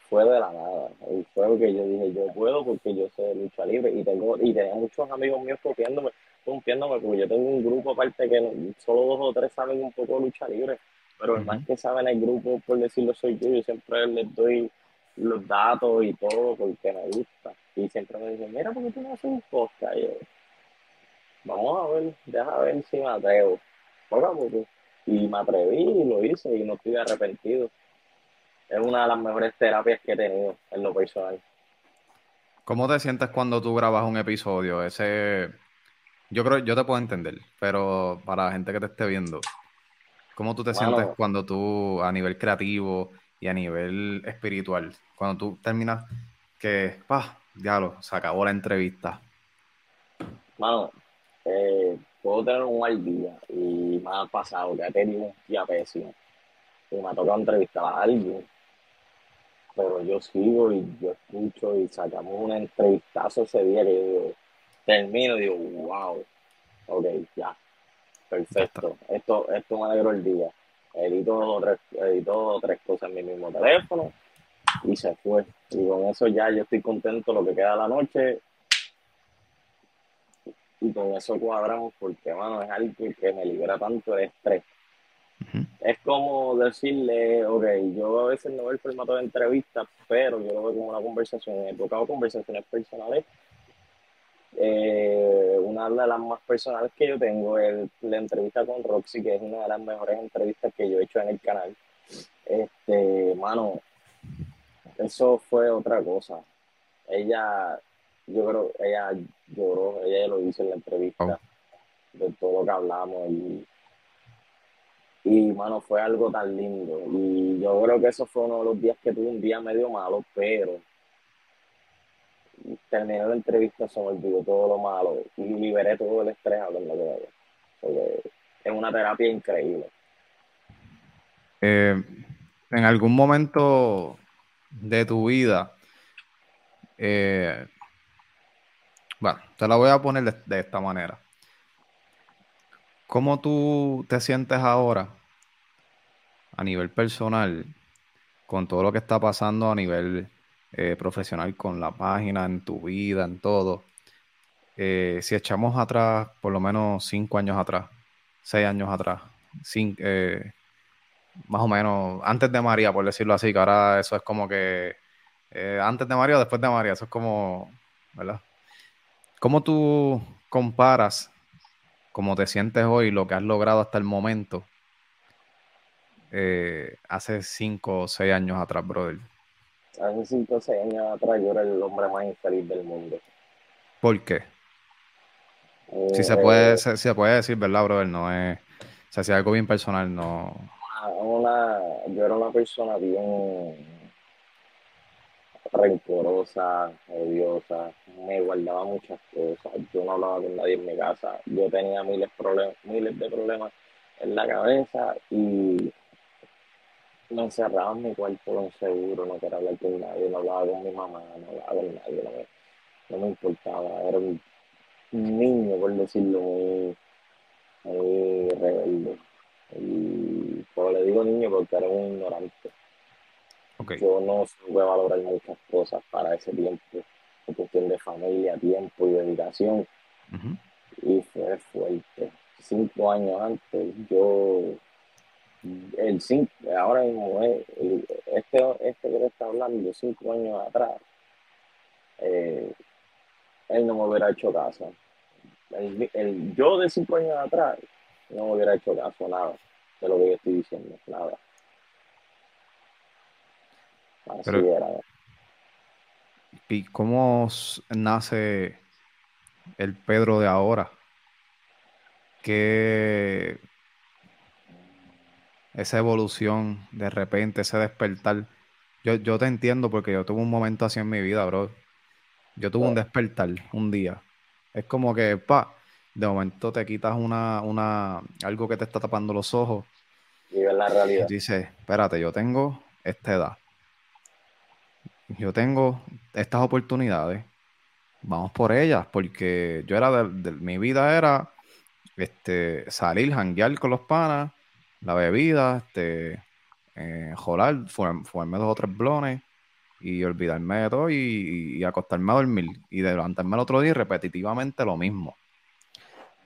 fue de la nada. Y fue lo que yo dije, yo puedo porque yo sé lucha libre y tengo y tenía muchos amigos míos copiándome, rompiéndome, porque yo tengo un grupo aparte que solo dos o tres saben un poco de lucha libre, pero el más que saben el grupo, por decirlo soy yo, yo siempre les doy los datos y todo porque me gusta. Y siempre me dicen, mira, ¿por qué tú no haces un podcast? Y yo, vamos a ver, deja ver si me atrevo. Y me atreví y lo hice y no estoy arrepentido es una de las mejores terapias que he tenido en lo personal. ¿Cómo te sientes cuando tú grabas un episodio? Ese, yo creo, yo te puedo entender, pero para la gente que te esté viendo, ¿cómo tú te sientes cuando tú, a nivel creativo y a nivel espiritual, cuando tú terminas que, pa, diablo, se acabó la entrevista? Mano, eh, puedo tener un mal día y me ha pasado que he tenido un día pésimo y me ha tocado entrevistar a alguien pero yo sigo y yo escucho y sacamos un entrevistazo ese día que yo termino y digo, wow, ok, ya, perfecto, esto, esto me alegró el día. Edito tres, edito tres cosas en mi mismo teléfono y se fue. Y con eso ya yo estoy contento lo que queda de la noche. Y con eso cuadramos porque, mano, es algo que me libera tanto de estrés es como decirle, ok, yo a veces no veo el formato de entrevista, pero yo lo veo como una conversación. He tocado conversaciones personales. Eh, una de las más personales que yo tengo es la entrevista con Roxy, que es una de las mejores entrevistas que yo he hecho en el canal. Este, mano, eso fue otra cosa. Ella, yo creo, ella lloró, ella lo hizo en la entrevista, oh. de todo lo que hablamos y y, mano, fue algo tan lindo. Y yo creo que eso fue uno de los días que tuve un día medio malo, pero terminé la entrevista, se me olvidó todo lo malo y liberé todo el estrés hablando de ella. Porque es una terapia increíble. Eh, en algún momento de tu vida, eh, te la voy a poner de esta manera. ¿Cómo tú te sientes ahora a nivel personal con todo lo que está pasando a nivel eh, profesional con la página, en tu vida, en todo? Eh, si echamos atrás, por lo menos cinco años atrás, seis años atrás, eh, más o menos antes de María, por decirlo así, que ahora eso es como que antes de María o después de María, eso es como, ¿verdad? ¿Cómo tú comparas cómo te sientes hoy, lo que has logrado hasta el momento, eh, hace cinco o seis años atrás, brother? Hace cinco o seis años atrás yo era el hombre más infeliz del mundo. ¿Por qué? si se puede, eh, se, puede decir, ¿verdad, brother? No es. O sea, si algo bien personal, no. Una, yo era una persona bien rencorosa, odiosa, me guardaba muchas cosas, yo no hablaba con nadie en mi casa, yo tenía miles, miles de problemas en la cabeza y me encerraba en mi cuarto seguro, no quería hablar con nadie, no hablaba con mi mamá, no hablaba con nadie, no me, importaba, era un niño, por decirlo, muy, muy rebelde. Y pues le digo niño porque era un ignorante. Yo no supe valorar muchas cosas para ese tiempo, en cuestión de familia, tiempo y dedicación. Y fue fuerte. Cinco años antes, yo, el cinco, ahora mismo, este, este que te está hablando, cinco años atrás, eh, él no me hubiera hecho casa. el, yo de cinco años atrás no me hubiera hecho caso nada de lo que yo estoy diciendo, nada. Así era. ¿Y cómo nace el Pedro de ahora? Que esa evolución, de repente, ese despertar. Yo, yo te entiendo porque yo tuve un momento así en mi vida, bro. Yo tuve un despertar un día. Es como que, pa, de momento te quitas una, una, algo que te está tapando los ojos. Y ves la realidad. Y dices, espérate, yo tengo esta edad. Yo tengo estas oportunidades. Vamos por ellas, porque yo era de, mi vida era este, salir, janguear con los panas, la bebida, este, eh, jolar, fumarme dos o tres blones y olvidarme de todo y, acostarme a dormir y levantarme el otro día repetitivamente lo mismo.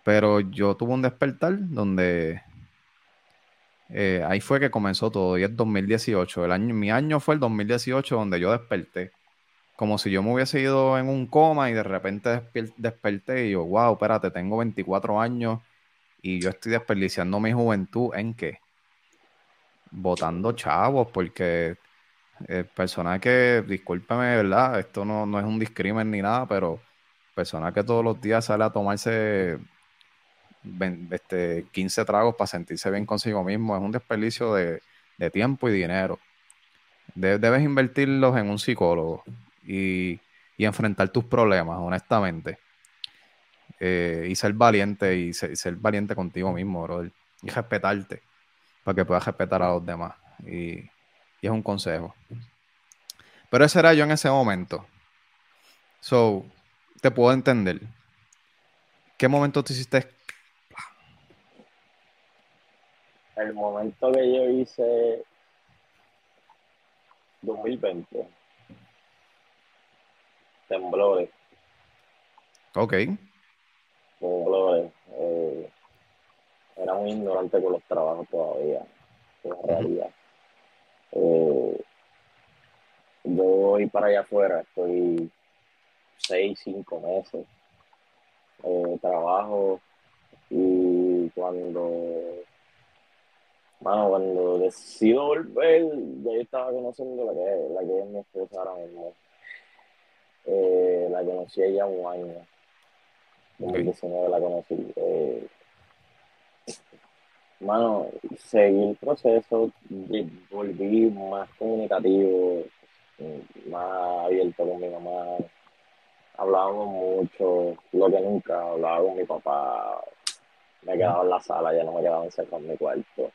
Pero yo tuve un despertar donde eh, ahí fue que comenzó todo y es 2018. El año, mi año fue el 2018 donde yo desperté. Como si yo me hubiese ido en un coma y de repente desperté y yo, wow, espérate, tengo 24 años y yo estoy desperdiciando mi juventud en qué? Votando chavos, porque eh, personas que, discúlpeme, ¿verdad? Esto no, no es un discrimen ni nada, pero personas que todos los días sale a tomarse este, 15 tragos para sentirse bien consigo mismo es un desperdicio de, tiempo y dinero. debes invertirlos en un psicólogo y, enfrentar tus problemas, honestamente. Eh, y ser valiente y ser, valiente contigo mismo. Y respetarte para que puedas respetar a los demás. Y, y es un consejo. Pero ese era yo en ese momento. So, te puedo entender. ¿Qué momento te hiciste? El momento que yo hice 2020. Temblores. Ok. Temblores. Eh, era muy ignorante con los trabajos todavía. En realidad. Eh, yo voy para allá afuera, estoy seis, cinco meses. Eh, trabajo y cuando, bueno, cuando decido volver, ya yo estaba conociendo la que, la que es mi esposa ahora mismo. Eh, la conocí ella un año. En el 19 la conocí. Eh, Mano, seguí el proceso, volví más comunicativo, más abierto con mi mamá. Hablábamos mucho, lo que nunca, hablaba con mi papá. Me quedaba en la sala, ya no me quedaba encerrado en mi cuarto.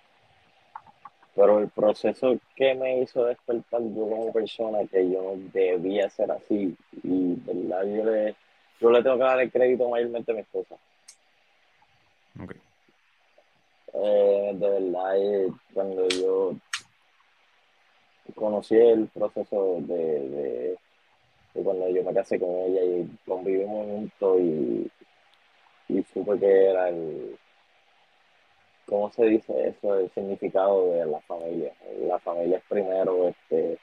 Pero el proceso que me hizo despertar yo como persona, que yo no debía ser así, y verdad, yo le, yo le tengo que dar el crédito mayormente a mi esposa. Okay. Eh, de verdad, eh, cuando yo conocí el proceso de, cuando yo me casé con ella y convivimos juntos y, y supe que era el, ¿cómo se dice eso? El significado de la familia. La familia es primero, este,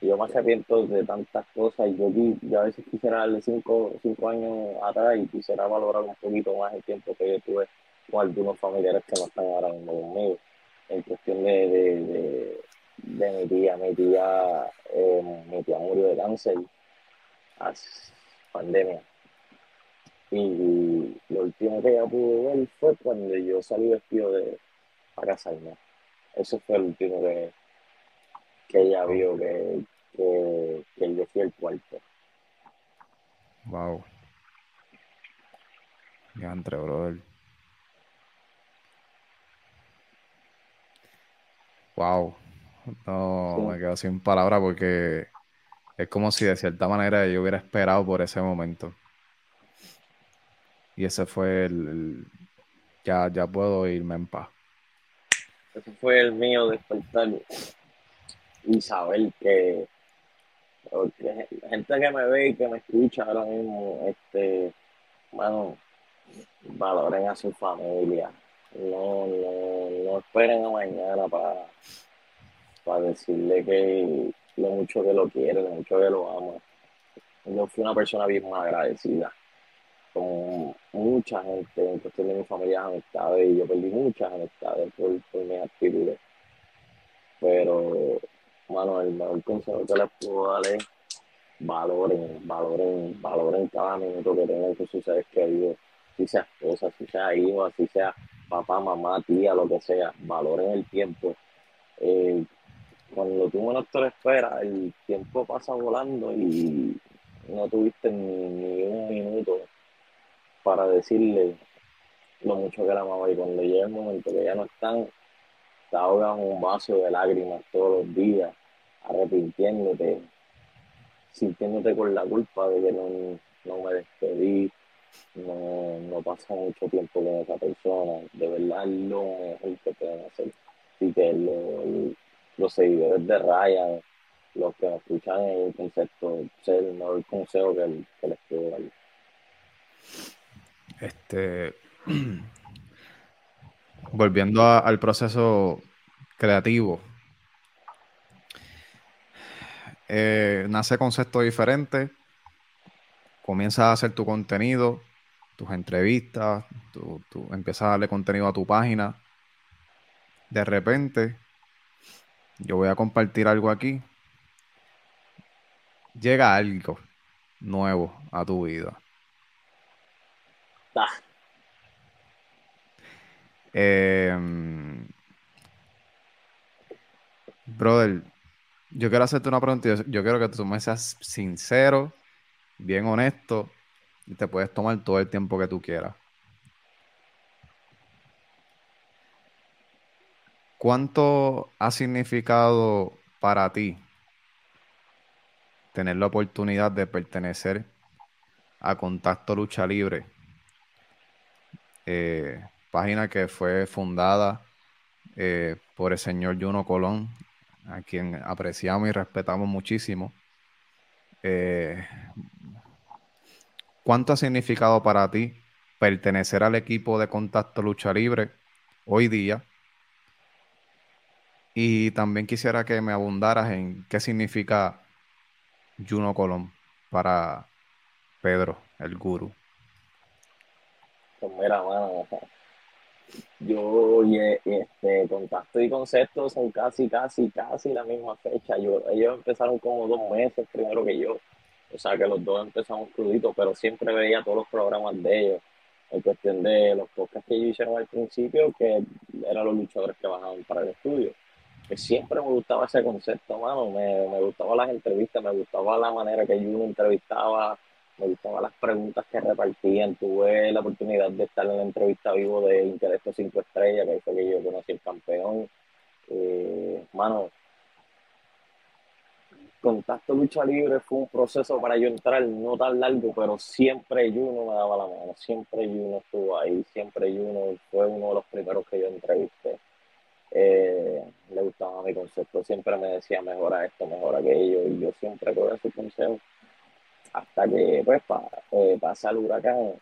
yo me arrepiento de tantas cosas yo, yo a veces quisiera darle cinco, cinco años atrás y quisiera valorar un poquito más el tiempo que yo tuve con algunos familiares que no están ahora mismo conmigo. En cuestión de, de, mi tía, mi tía, eh, mi tía murió de cáncer, pandemia. Y lo último que ella pudo ver fue cuando yo salí vestido de para casarme. Eso fue el último que, que ella vio que, que, que yo fui el cuarto. Wow. Ya entre, brother. Wow. No, me quedo sin palabras porque es como si de cierta manera yo hubiera esperado por ese momento. Y ese fue el, ya, ya puedo irme en paz. Ese fue el mío despertar y saber que, la gente que me ve y que me escucha ahora mismo, este, bueno, valoren a su familia, no, no, no esperen a mañana para, para decirle que lo mucho que lo quiere, lo mucho que lo ama. Yo fui una persona bien agradecida. con mucha gente en cuestión mi familia amistades y yo perdí muchas amistades por, por mis actitudes. Pero, bueno, el mejor consejo que les puedo dar es valoren, valoren, valoren cada minuto que tengan con sus seres queridos, si sea esposa, si sea hijo, si sea papá, mamá, tía, lo que sea, valoren el tiempo. Eh, cuando tú menos te lo esperas, el tiempo pasa volando y no tuviste ni, un minuto para decirle lo mucho que la amaba y cuando llega el momento que ya no están, te ahogan un vaso de lágrimas todos los días, arrepintiéndote, sintiéndote con la culpa de que no, me despedí, no, no pasa mucho tiempo con esa persona, de verdad lo mejor que pueden hacer. Y que los seguidores de Ryan, los que escuchan el concepto, es el mejor consejo que, que les puedo dar. Este, volviendo al proceso creativo, eh, nace concepto diferente, comienzas a hacer tu contenido, tus entrevistas, tú, empiezas a darle contenido a tu página. De repente, yo voy a compartir algo aquí. Llega algo nuevo a tu vida. Ah. Em, brother, yo quiero hacerte una pregunta. Yo, quiero que tú me seas sincero, bien honesto, y te puedes tomar todo el tiempo que tú quieras. ¿Cuánto ha significado para ti tener la oportunidad de pertenecer a Contacto Lucha Libre? Eh, página que fue fundada eh, por el señor Juno Colón a quien apreciamos y respetamos muchísimo. Eh, ¿Cuánto ha significado para ti pertenecer al equipo de Contacto Lucha Libre hoy día? Y también quisiera que me abundaras en qué significa Juno Colón para Pedro, el guru. Pues mira, yo este contacto y concepto son casi, casi, casi la misma fecha. Yo, ellos empezaron como dos meses primero que yo. O sea que los dos empezamos cruditos, pero siempre veía todos los programas de ellos. En cuestión de los podcasts que ellos hicieron al principio, que eran los luchadores que bajaban para el estudio. Que siempre me gustaba ese concepto, mano. Me, me gustaban las entrevistas, me gustaba la manera que yo entrevistaba me gustaban las preguntas que repartían. Tuve la oportunidad de estar en la entrevista vivo de Intelecto 5 Estrellas, que fue que yo conocí el campeón. Eh, mano, contacto lucha libre fue un proceso para yo entrar, no tan largo, pero siempre Juno me daba la mano, siempre Juno estuvo ahí, siempre Juno fue uno de los primeros que yo entrevisté. Eh, le gustaba mi concepto, siempre me decía mejora esto, mejora aquello, y yo siempre cogía su consejo hasta que pues eh, pasa el huracán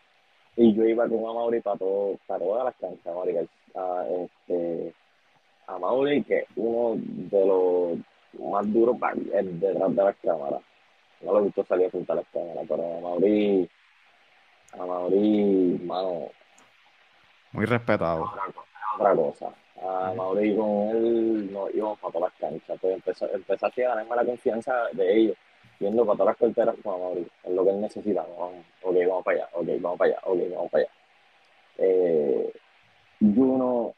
y yo iba con a Mauri para, todo, para todas las canchas, Mauri, a, este, a Mauri que uno de los más duros detrás de las cámaras. No lo he visto salir a las cámaras, pero a Mauri, a Mauri, mano. Muy respetado. Otra, cosa. A Mauri con él no íbamos para todas las canchas. Entonces empezó, empezaste a ganarme la confianza de ellos viendo para todas las carteras Mauri, es lo que él necesita, ok, vamos para allá, ok, vamos para allá, ok, vamos para allá. Eh, Juno,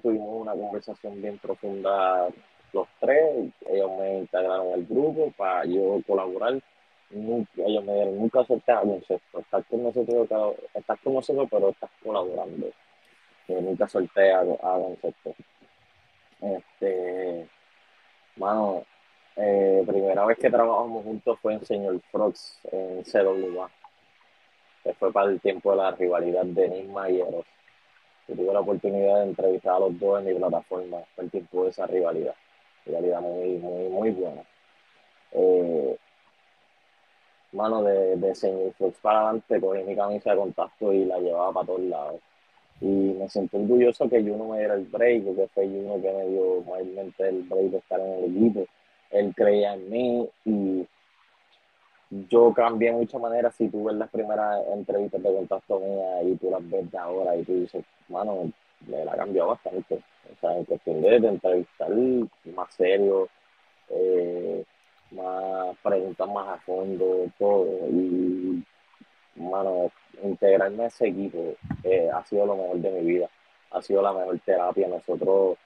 tuvimos una conversación bien profunda los tres, ellos me integraron al grupo para yo colaborar, nunca, ellos me dieron, nunca acepté a concepto, estás con nosotros, estás con nosotros, pero estás colaborando, nunca solté a, a concepto. Este, mano, eh, primera vez que trabajamos juntos fue en Señor Frogs, en CWA, que fue para el tiempo de la rivalidad de Nisma y Eros. Yo tuve la oportunidad de entrevistar a los dos en mi plataforma, fue el tiempo de esa rivalidad, rivalidad muy, muy, muy buena. Eh, mano de, de Señor Frogs para adelante, cogí mi camisa de contacto y la llevaba para todos lados. Y me sentí orgulloso que Juno me diera el break, porque fue Juno que me dio mayormente el break de estar en el equipo él creía en mí y yo cambié de muchas maneras. Si tú ves las primeras entrevistas de contacto mía y tú las ves de ahora y tú dices, mano, me la ha cambiado bastante. O sea, en cuestión de, entrevistar más serio, eh, más preguntas más a fondo, todo. Y, mano, integrarme a ese equipo eh, ha sido lo mejor de mi vida. Ha sido la mejor terapia. Nosotros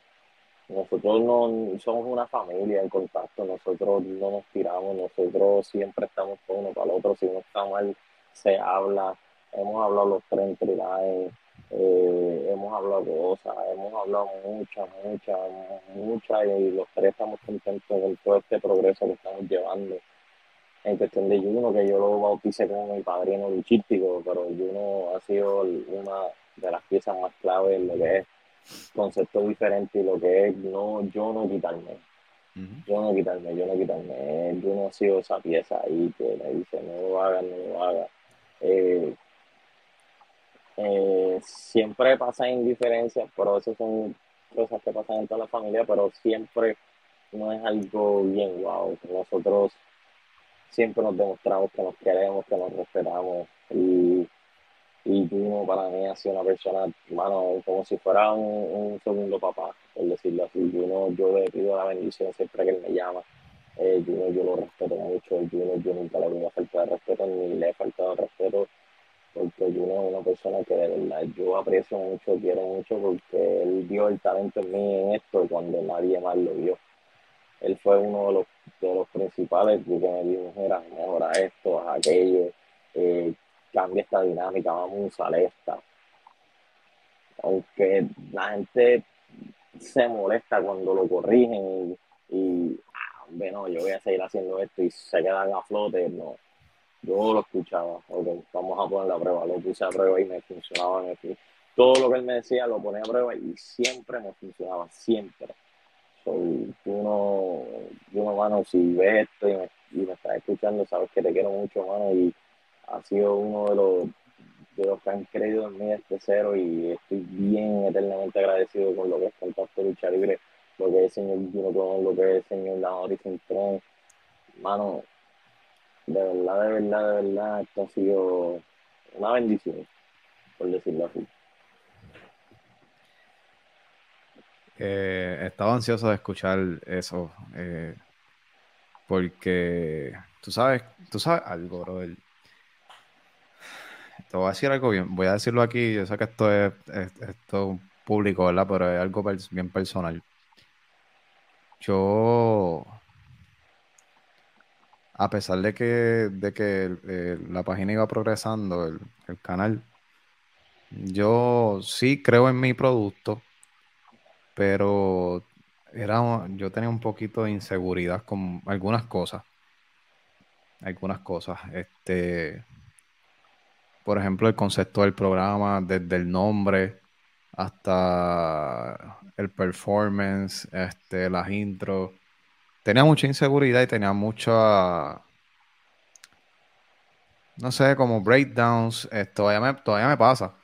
nosotros no somos una familia en contacto, nosotros no nos tiramos, nosotros siempre estamos con uno para el otro, si uno está mal, se habla, hemos hablado los tres entre eh, hemos hablado cosas, hemos hablado muchas, muchas, muchas, y los tres estamos contentos con todo este progreso que estamos llevando. En cuestión de Juno, que yo lo bauticé como mi padrino luchístico, pero Juno ha sido una de las piezas más claves en lo que es concepto diferente y lo que es no, yo no quitarme. Yo no quitarme, yo no quitarme. Yo no he sido esa pieza ahí que me dice no lo hagas, no lo hagas. Eh, eh, siempre pasa indiferencias, pero eso son cosas que pasan en toda la familia, pero siempre no es algo bien wow. Nosotros siempre nos demostramos que nos queremos, que nos respetamos y y Juno para mí ha sido una persona, mano, como si fuera un, segundo papá, por decirlo así. Juno, yo le pido la bendición siempre que él me llama. Eh, Juno, yo lo respeto mucho. Juno, yo nunca le voy a faltar respeto, ni le he faltado respeto, porque Juno es una persona que de verdad yo aprecio mucho, quiero mucho, porque él dio el talento en mí en esto cuando nadie más lo vio. Él fue uno de los, de los principales que me dijo, mira, mejora esto, aquello. Eh, cambia esta dinámica, vamos a usar esta. Aunque la gente se molesta cuando lo corrigen y, ah, bueno, yo voy a seguir haciendo esto y se quedan a flote, no. Yo lo escuchaba, ok, vamos a poner la prueba, lo puse a prueba y me funcionaba. todo lo que él me decía lo ponía a prueba y siempre me funcionaba, siempre. Soy uno, uno, mano, si ves esto y me, y me estás escuchando, sabes que te quiero mucho, mano, y ha sido uno de los, de los que han creído en mí este cero y estoy bien eternamente agradecido con lo que es Contacto Lucha Libre, lo que es el señor Gino lo que es el señor Lamori Cintrón. Mano, de verdad, de verdad, de verdad, esto ha sido una bendición, por decirlo así. Eh, estaba ansioso de escuchar eso, eh, porque tú sabes, tú sabes algo, bro. Te voy a decir algo bien, voy a decirlo aquí, yo sé que esto es, esto público, ¿verdad? Pero es algo bien personal. Yo, a pesar de que, de que la página iba progresando, el, canal, yo sí creo en mi producto, pero era, yo tenía un poquito de inseguridad con algunas cosas. Algunas cosas. Este por ejemplo, el concepto del programa, desde el nombre hasta el performance, este, las intros. Tenía mucha inseguridad y tenía mucha, no sé, como breakdowns. Esto todavía me, todavía me pasa.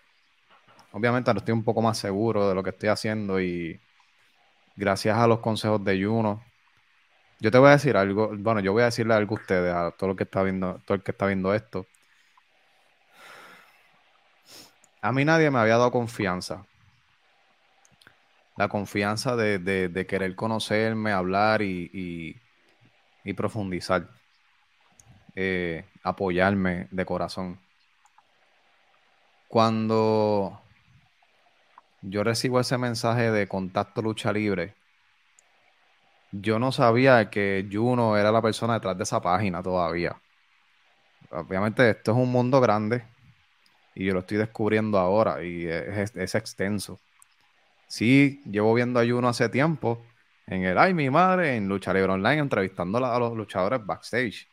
Obviamente ahora estoy un poco más seguro de lo que estoy haciendo y gracias a los consejos de Juno. Yo te voy a decir algo, bueno, yo voy a decirle algo a ustedes, a todo lo que está viendo, todo el que está viendo esto. A mí nadie me había dado confianza. La confianza de, querer conocerme, hablar y, profundizar. Eh, apoyarme de corazón. Cuando yo recibo ese mensaje de contacto lucha libre, yo no sabía que Juno era la persona detrás de esa página todavía. Obviamente esto es un mundo grande, y yo lo estoy descubriendo ahora y es, extenso. Sí, llevo viendo ayuno hace tiempo en el Ay, mi madre, en Lucha Libre Online, entrevistando a los luchadores backstage.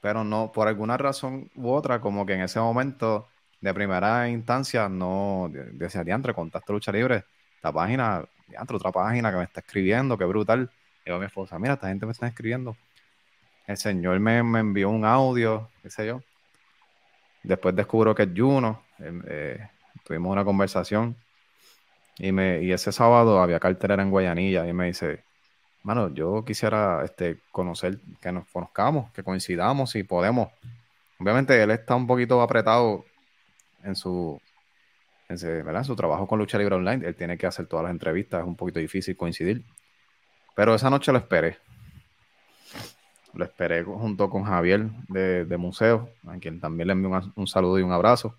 Pero no, por alguna razón u otra, como que en ese momento de primera instancia no decía, diantre, contacto Lucha Libre, esta página, diantre, otra página que me está escribiendo, qué brutal. Y yo a mi esposa, mira, esta gente me está escribiendo. El señor me, me envió un audio, qué sé yo, Después descubro que es Juno. Em, eh, tuvimos una conversación. Y, me, y ese sábado había cartelera en Guayanilla. Y me dice, mano, yo quisiera este, conocer, que nos conozcamos, que coincidamos y podemos. Obviamente él está un poquito apretado en su, en su trabajo con Lucha Libre Online. Él tiene que hacer todas las entrevistas, es un poquito difícil coincidir. Pero esa noche lo esperé. Lo esperé junto con Javier de, Museo, a quien también le envío un, saludo y un abrazo.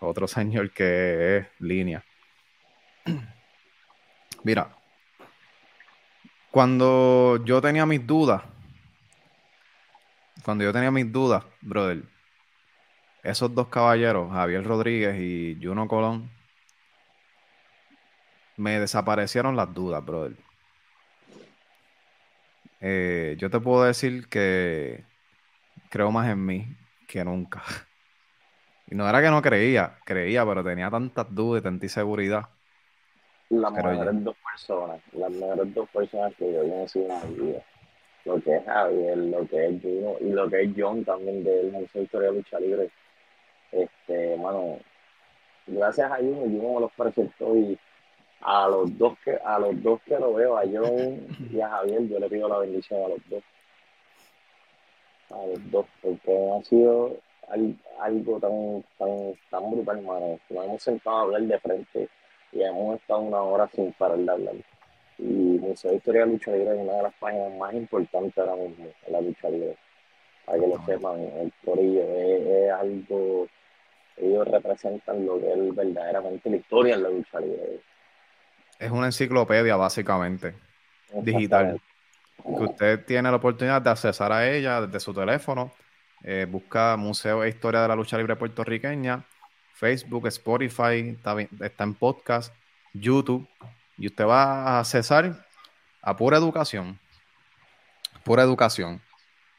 Otro, señor que es línea. Mira, cuando yo tenía mis dudas, cuando yo tenía mis dudas, brother, esos dos caballeros, Javier Rodríguez y Juno Colón, me desaparecieron las dudas, brother. Eh, yo te puedo decir que creo más en mí que nunca. Y no era que no creía, creía, pero tenía tantas dudas y tanta inseguridad. Las mejores dos personas, las mejores dos personas que yo conocí en la vida. Lo que es Javier, lo que es Juno y lo que es John también del Museo de Historia de Lucha Libre. Este, mano, gracias a Juno, Juno me los presentó y a los dos que a los dos que lo veo, a John y a Javier, yo le pido la bendición a los dos. A los dos, porque ha sido algo tan, tan, tan brutal, hermano. Nos hemos sentado a hablar de frente y hemos estado una hora sin parar de hablar. Y Museo de Historia de Lucha Libre es una de las páginas más importantes ahora mismo en la lucha libre. Para que lo sepan, el Corillo es, algo, ellos representan lo que es verdaderamente la historia en la lucha libre es una enciclopedia básicamente, digital, que usted tiene la oportunidad de accesar a ella desde su teléfono. Eh, busca Museo e Historia de la Lucha Libre Puertorriqueña, Facebook, Spotify, está, en podcast, YouTube, y usted va a accesar a pura educación, pura educación,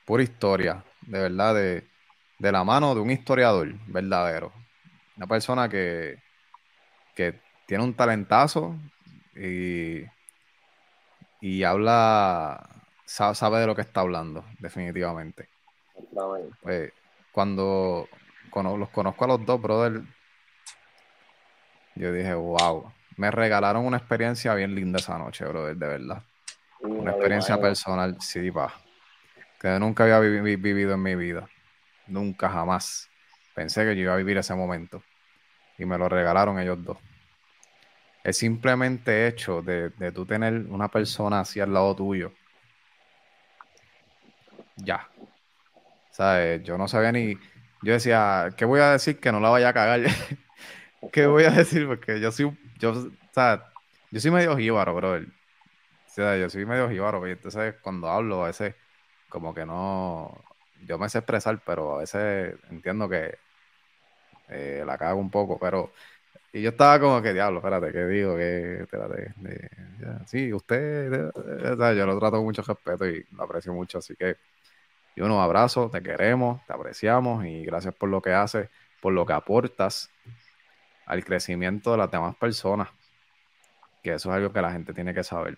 pura historia, de verdad, de, de la mano de un historiador verdadero, una persona que, que tiene un talentazo, y, y habla, sabe, de lo que está hablando, definitivamente. Pues, cuando, los conozco a los dos, brother, yo dije, wow, me regalaron una experiencia bien linda esa noche, brother, de verdad. Una experiencia personal, sí, pa, que nunca había vivido en mi vida. Nunca, jamás. Pensé que yo iba a vivir ese momento. Y me lo regalaron ellos dos el simplemente hecho de, de tú tener una persona así al lado tuyo, ya. ¿Sabes? Yo no sabía ni. Yo decía, ¿qué voy a decir que no la vaya a cagar? ¿Qué voy a decir? Porque yo soy. Yo, sea, yo soy medio jíbaro, bro. O sea, yo soy medio jíbaro. Y entonces, cuando hablo, a veces, como que no. Yo me sé expresar, pero a veces entiendo que eh, la cago un poco. Pero y yo estaba como que, diablo, espérate, ¿qué digo? Que, espérate, sí, usted, yo lo trato con mucho respeto y lo aprecio mucho, así que yo unos abrazo, te queremos, te apreciamos y gracias por lo que haces, por lo que aportas al crecimiento de las demás personas, que eso es algo que la gente tiene que saber,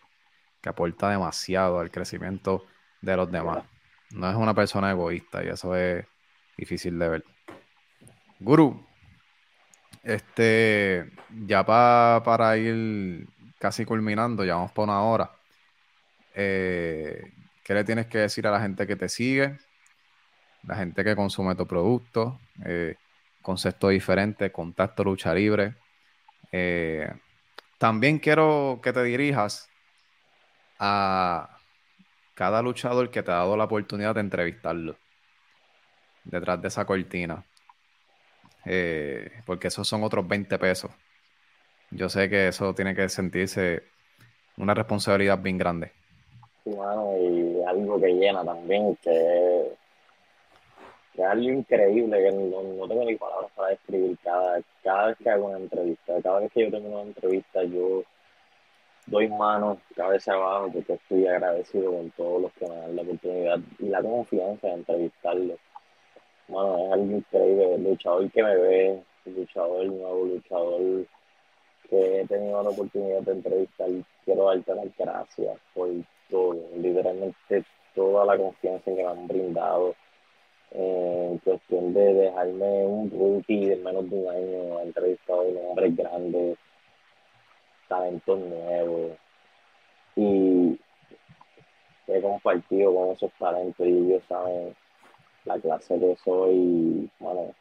que aporta demasiado al crecimiento de los demás. No es una persona egoísta y eso es difícil de ver. Guru, este, ya para ir casi culminando, ya vamos por una hora. Eh, ¿Qué le tienes que decir a la gente que te sigue? La gente que consume tu producto, eh, concepto diferente, contacto lucha libre. Eh, también quiero que te dirijas a cada luchador que te ha dado la oportunidad de entrevistarlo detrás de esa cortina. Eh, porque esos son otros 20 pesos. Yo sé que eso tiene que sentirse una responsabilidad bien grande. Y algo que llena también, que, es algo increíble, que no, tengo ni palabras para describir. Cada, cada vez que hago una entrevista, cada vez que yo tengo una entrevista, yo doy manos cabeza abajo porque estoy agradecido con todos los que me dan la oportunidad y la confianza de entrevistarlos bueno, es algo increíble, el luchador que me ve, el luchador nuevo, luchador que he tenido la oportunidad de entrevistar, quiero darte las gracias por todo, literalmente toda la confianza que me han brindado en cuestión de dejarme un rookie de menos de un año, entrevistado a hombres grandes, talentos nuevos, y he compartido con esos talentos y ellos saben la clase que soy, bueno,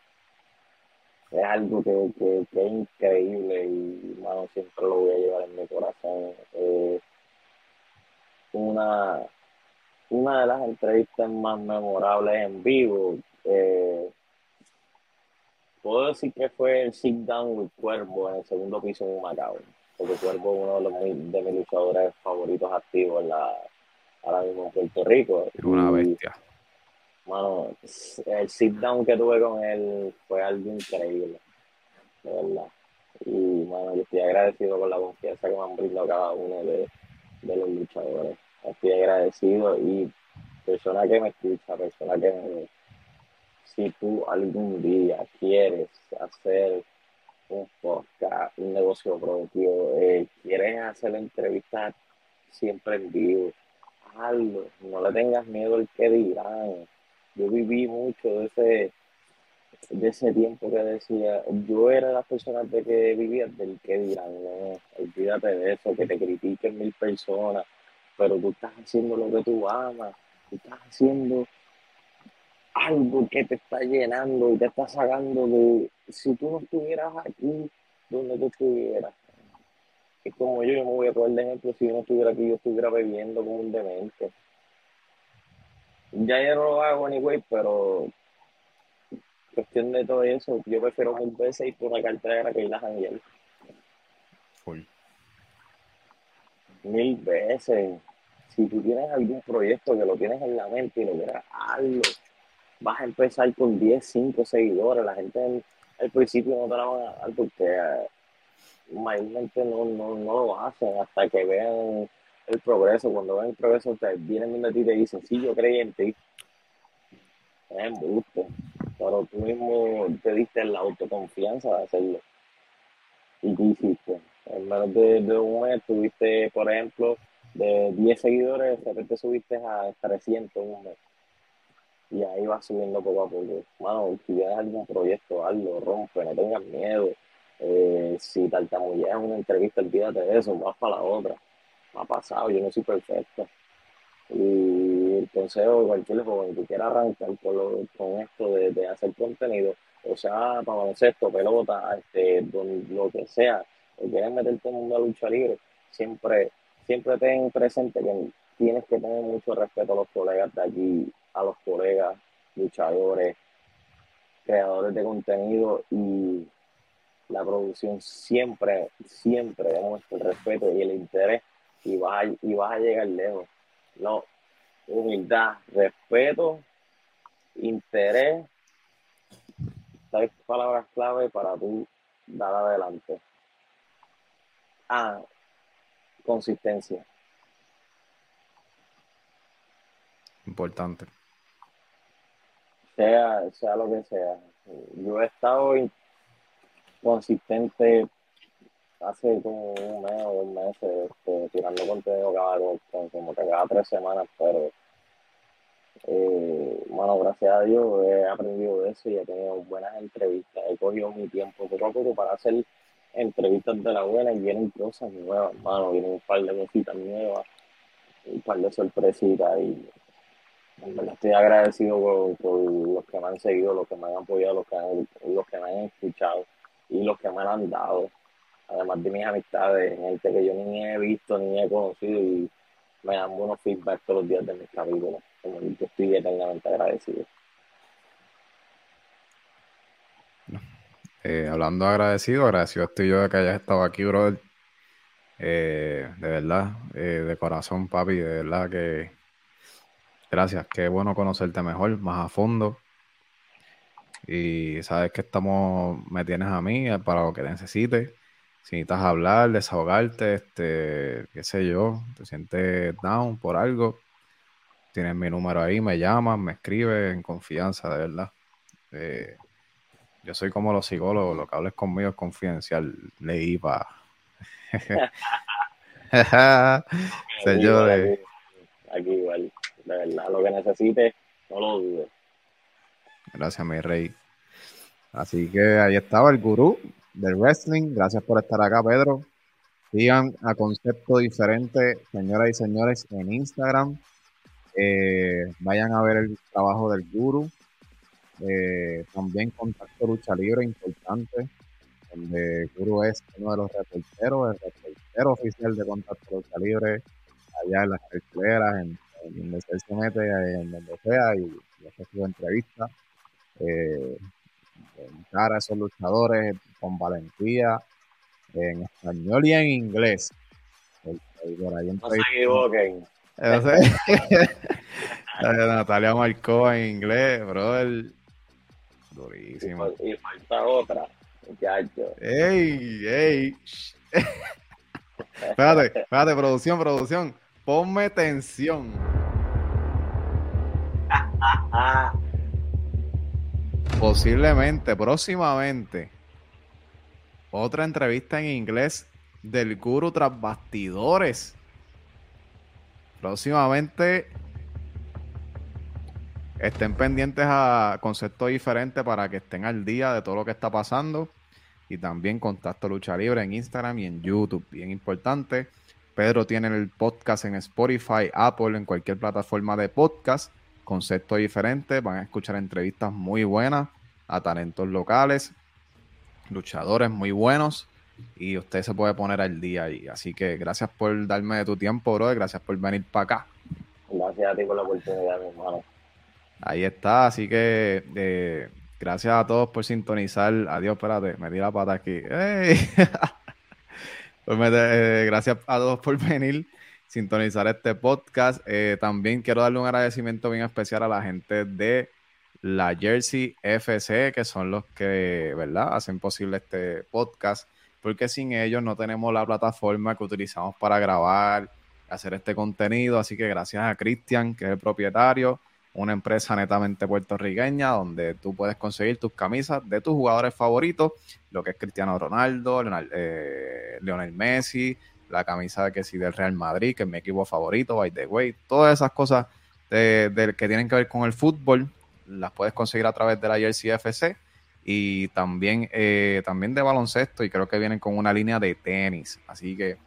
es algo que, que, es increíble y, bueno, siempre lo voy a llevar en mi corazón. Eh, una, una de las entrevistas más memorables en vivo, eh, puedo decir que fue el sit down with Cuervo en el segundo piso de Macao, porque Cuervo es uno de, los, de mis luchadores favoritos activos en la, ahora mismo en Puerto Rico. Una bestia. Mano, el sit down que tuve con él fue algo increíble, de verdad. Y, mano, yo estoy agradecido con la confianza que me han brindado cada uno de, los luchadores. Estoy agradecido y persona que me escucha, persona que me si tú algún día quieres hacer un podcast, un negocio propio, eh, quieres hacer entrevistas siempre en vivo, hazlo, no le tengas miedo al que dirán yo viví mucho de ese, de ese tiempo que decía, yo era la persona de que vivía del que dirán, no, olvídate de eso, que te critiquen mil personas, pero tú estás haciendo lo que tú amas, tú estás haciendo algo que te está llenando y te está sacando de, si tú no estuvieras aquí, donde tú estuvieras. Es como yo, yo me voy a poner de ejemplo, si yo no estuviera aquí, yo estuviera bebiendo como un demente ya yo no lo hago anyway, pero cuestión de todo eso, yo prefiero mil veces ir por una cartera que ir a janguear. Mil veces. Si tú tienes algún proyecto que lo tienes en la mente y lo quieres hazlo. Vas a empezar con 10, 5 seguidores. La gente al principio no te la van a dar porque eh, mayormente no, no, no lo hacen hasta que vean el progreso, cuando ven el progreso, te vienen de ti y te dicen, sí, yo creí en ti. Es gusto. Pero tú mismo te diste la autoconfianza de hacerlo. ¿Y qué hiciste? En menos de, un mes tuviste, por ejemplo, de 10 seguidores, de repente subiste a 300 en un mes. Y ahí vas subiendo poco a poco. Mano, si tienes algún proyecto, hazlo, rompe, no tengas miedo. Eh, si tartamudeas una entrevista, olvídate de eso, vas para la otra ha pasado, yo no soy perfecto. Y el consejo de cualquier joven que quiera arrancar con esto de, hacer contenido, o sea, para baloncesto, pelota, este, lo que sea, o quieres meterte en de lucha libre, siempre, siempre ten presente que tienes que tener mucho respeto a los colegas de aquí, a los colegas, luchadores, creadores de contenido y la producción siempre, siempre demuestra el respeto y el interés y vas a, y vas a llegar lejos. No, humildad, respeto, interés, seis palabras clave para tú dar adelante. Ah, consistencia. Importante. Sea, sea lo que sea. Yo he estado consistente hace como un mes o dos meses este, tirando contenido cada, como que cada tres semanas, pero eh, bueno, gracias a Dios he aprendido eso y he tenido buenas entrevistas. He cogido mi tiempo poco a poco para hacer entrevistas de la buena y vienen cosas nuevas, hermano, vienen un par de cositas nuevas, un par de sorpresitas y estoy agradecido por, los que me han seguido, los que me han apoyado, los que, los que me han escuchado y los que me han dado además de mis amistades, gente que yo ni he visto ni he conocido y me dan buenos feedback todos los días de mis capítulos. Como yo estoy eternamente agradecido. Eh, hablando agradecido, agradecido estoy yo de que hayas estado aquí, brother. Eh, de verdad, eh, de corazón, papi, de verdad que gracias. Qué bueno conocerte mejor, más a fondo. Y sabes que estamos, me tienes a mí para lo que necesites si necesitas hablar, desahogarte, este, qué sé yo, te sientes down por algo, tienes mi número ahí, me llamas, me escribes en confianza, de verdad. Eh, yo soy como los psicólogos, lo que hables conmigo es confidencial, leí para... Señores. Aquí, igual, de verdad, lo que necesites, no lo dudes. Gracias, mi rey. Así que ahí estaba el gurú del wrestling. Gracias por estar acá, Pedro. sigan a Concepto Diferente, señoras y señores, en Instagram. Eh, vayan a ver el trabajo del guru. Eh, también Contacto Lucha Libre, importante, donde Guru es uno de los reporteros, el reportero oficial de Contacto Lucha Libre, allá en las carteleras, en, donde se mete, en donde sea, y, y hace su entrevista. Eh, cara a esos luchadores con valentía, en español y en inglés. no se equivoquen. Natalia marcó en inglés, brother. Durísimo. Y, falta otra, muchacho. ¡Ey! ¡Ey! espérate, espérate, producción, producción. Ponme tensión. Posiblemente, próximamente, otra entrevista en inglés del guru tras bastidores. Próximamente estén pendientes a conceptos diferentes para que estén al día de todo lo que está pasando. Y también Contacto Lucha Libre en Instagram y en YouTube. Bien importante. Pedro tiene el podcast en Spotify, Apple, en cualquier plataforma de podcast. Conceptos diferentes. Van a escuchar entrevistas muy buenas a talentos locales luchadores muy buenos y usted se puede poner al día ahí. Así que gracias por darme de tu tiempo, bro. Gracias por venir para acá. Gracias a ti por la oportunidad, mi hermano. Ahí está, así que eh, gracias a todos por sintonizar. Adiós, espérate, me di la pata aquí. pues eh, gracias a todos por venir, sintonizar este podcast. Eh, también quiero darle un agradecimiento bien especial a la gente de la Jersey FC, que son los que, ¿verdad?, hacen posible este podcast, porque sin ellos no tenemos la plataforma que utilizamos para grabar, hacer este contenido. Así que gracias a Cristian, que es el propietario, una empresa netamente puertorriqueña donde tú puedes conseguir tus camisas de tus jugadores favoritos, lo que es Cristiano Ronaldo, Leonel, eh, Messi, la camisa de que sí del Real Madrid, que es mi equipo favorito, by the way, todas esas cosas que tienen que ver con el fútbol, las puedes conseguir a través de la Jersey FC y también, eh, también de baloncesto y creo que vienen con una línea de tenis. Así que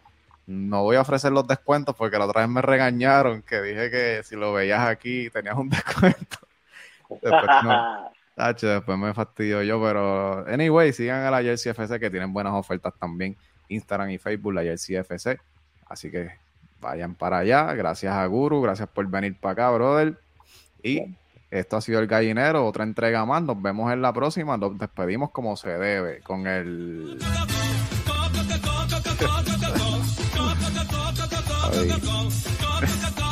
no voy a ofrecer los descuentos porque la otra vez me regañaron que dije que si lo veías aquí tenías un descuento. Después, después me fastidio yo, pero anyway, sigan a la Jersey FC que tienen buenas ofertas también. Instagram y Facebook, la Jersey FC. Así que vayan para allá. Gracias a Guru, gracias por venir para acá, brother. Y esto ha sido el gallinero, otra entrega más. Nos vemos en la próxima. Nos despedimos como se debe con el.